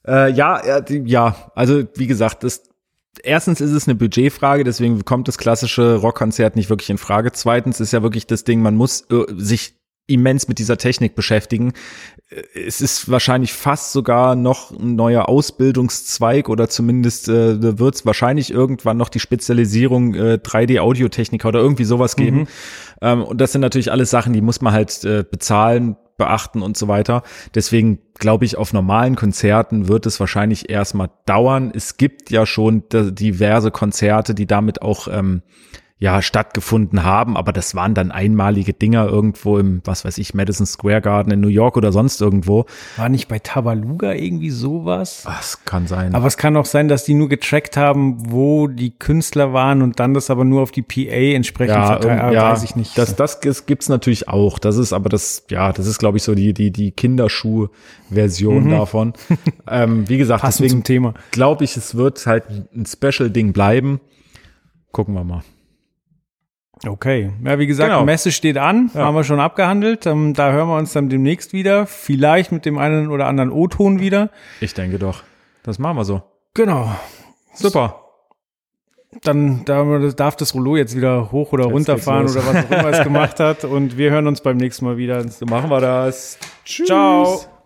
Äh, ja, ja, also wie gesagt, das, erstens ist es eine Budgetfrage, deswegen kommt das klassische Rockkonzert nicht wirklich in Frage. Zweitens ist ja wirklich das Ding, man muss äh, sich immens mit dieser Technik beschäftigen. Äh, Es ist wahrscheinlich fast sogar noch ein neuer Ausbildungszweig oder zumindest äh, wird es wahrscheinlich irgendwann noch die Spezialisierung äh, 3D-Audiotechniker oder irgendwie sowas geben. Ähm, und das sind natürlich alles Sachen, die muss man halt äh, bezahlen, beachten und so weiter. Deswegen glaube ich, auf normalen Konzerten wird es wahrscheinlich erstmal dauern. Es gibt ja schon diverse Konzerte, die damit auch ähm, ja stattgefunden haben, aber das waren dann einmalige Dinger irgendwo im, was weiß ich, Madison Square Garden in New York oder sonst irgendwo. War nicht bei Tabaluga irgendwie sowas? Das kann sein. Aber es kann auch sein, dass die nur getrackt haben, wo die Künstler waren und dann das aber nur auf die PA entsprechend ja, verteilt. ähm, ja, weiß ich nicht. Das, das gibt's- natürlich auch. Das ist aber das, ja, das ist, glaube ich, so die, die, die Kinderschuh-Version davon. ähm, wie gesagt, Mhm. Passend deswegen Thema. glaube ich, es wird halt ein Special-Ding bleiben. Gucken wir mal. Okay. Ja, wie gesagt, Genau. Messe steht an, Ja. haben wir schon abgehandelt. Ähm, da hören wir uns dann demnächst wieder. Vielleicht mit dem einen oder anderen O-Ton wieder. Ich denke doch. Das machen wir so. Genau. Super. Dann da darf das Rollo jetzt wieder hoch oder runterfahren geht's oder was auch immer es gemacht hat. Und wir hören uns beim nächsten Mal wieder. So machen wir das. Tschüss. Ciao.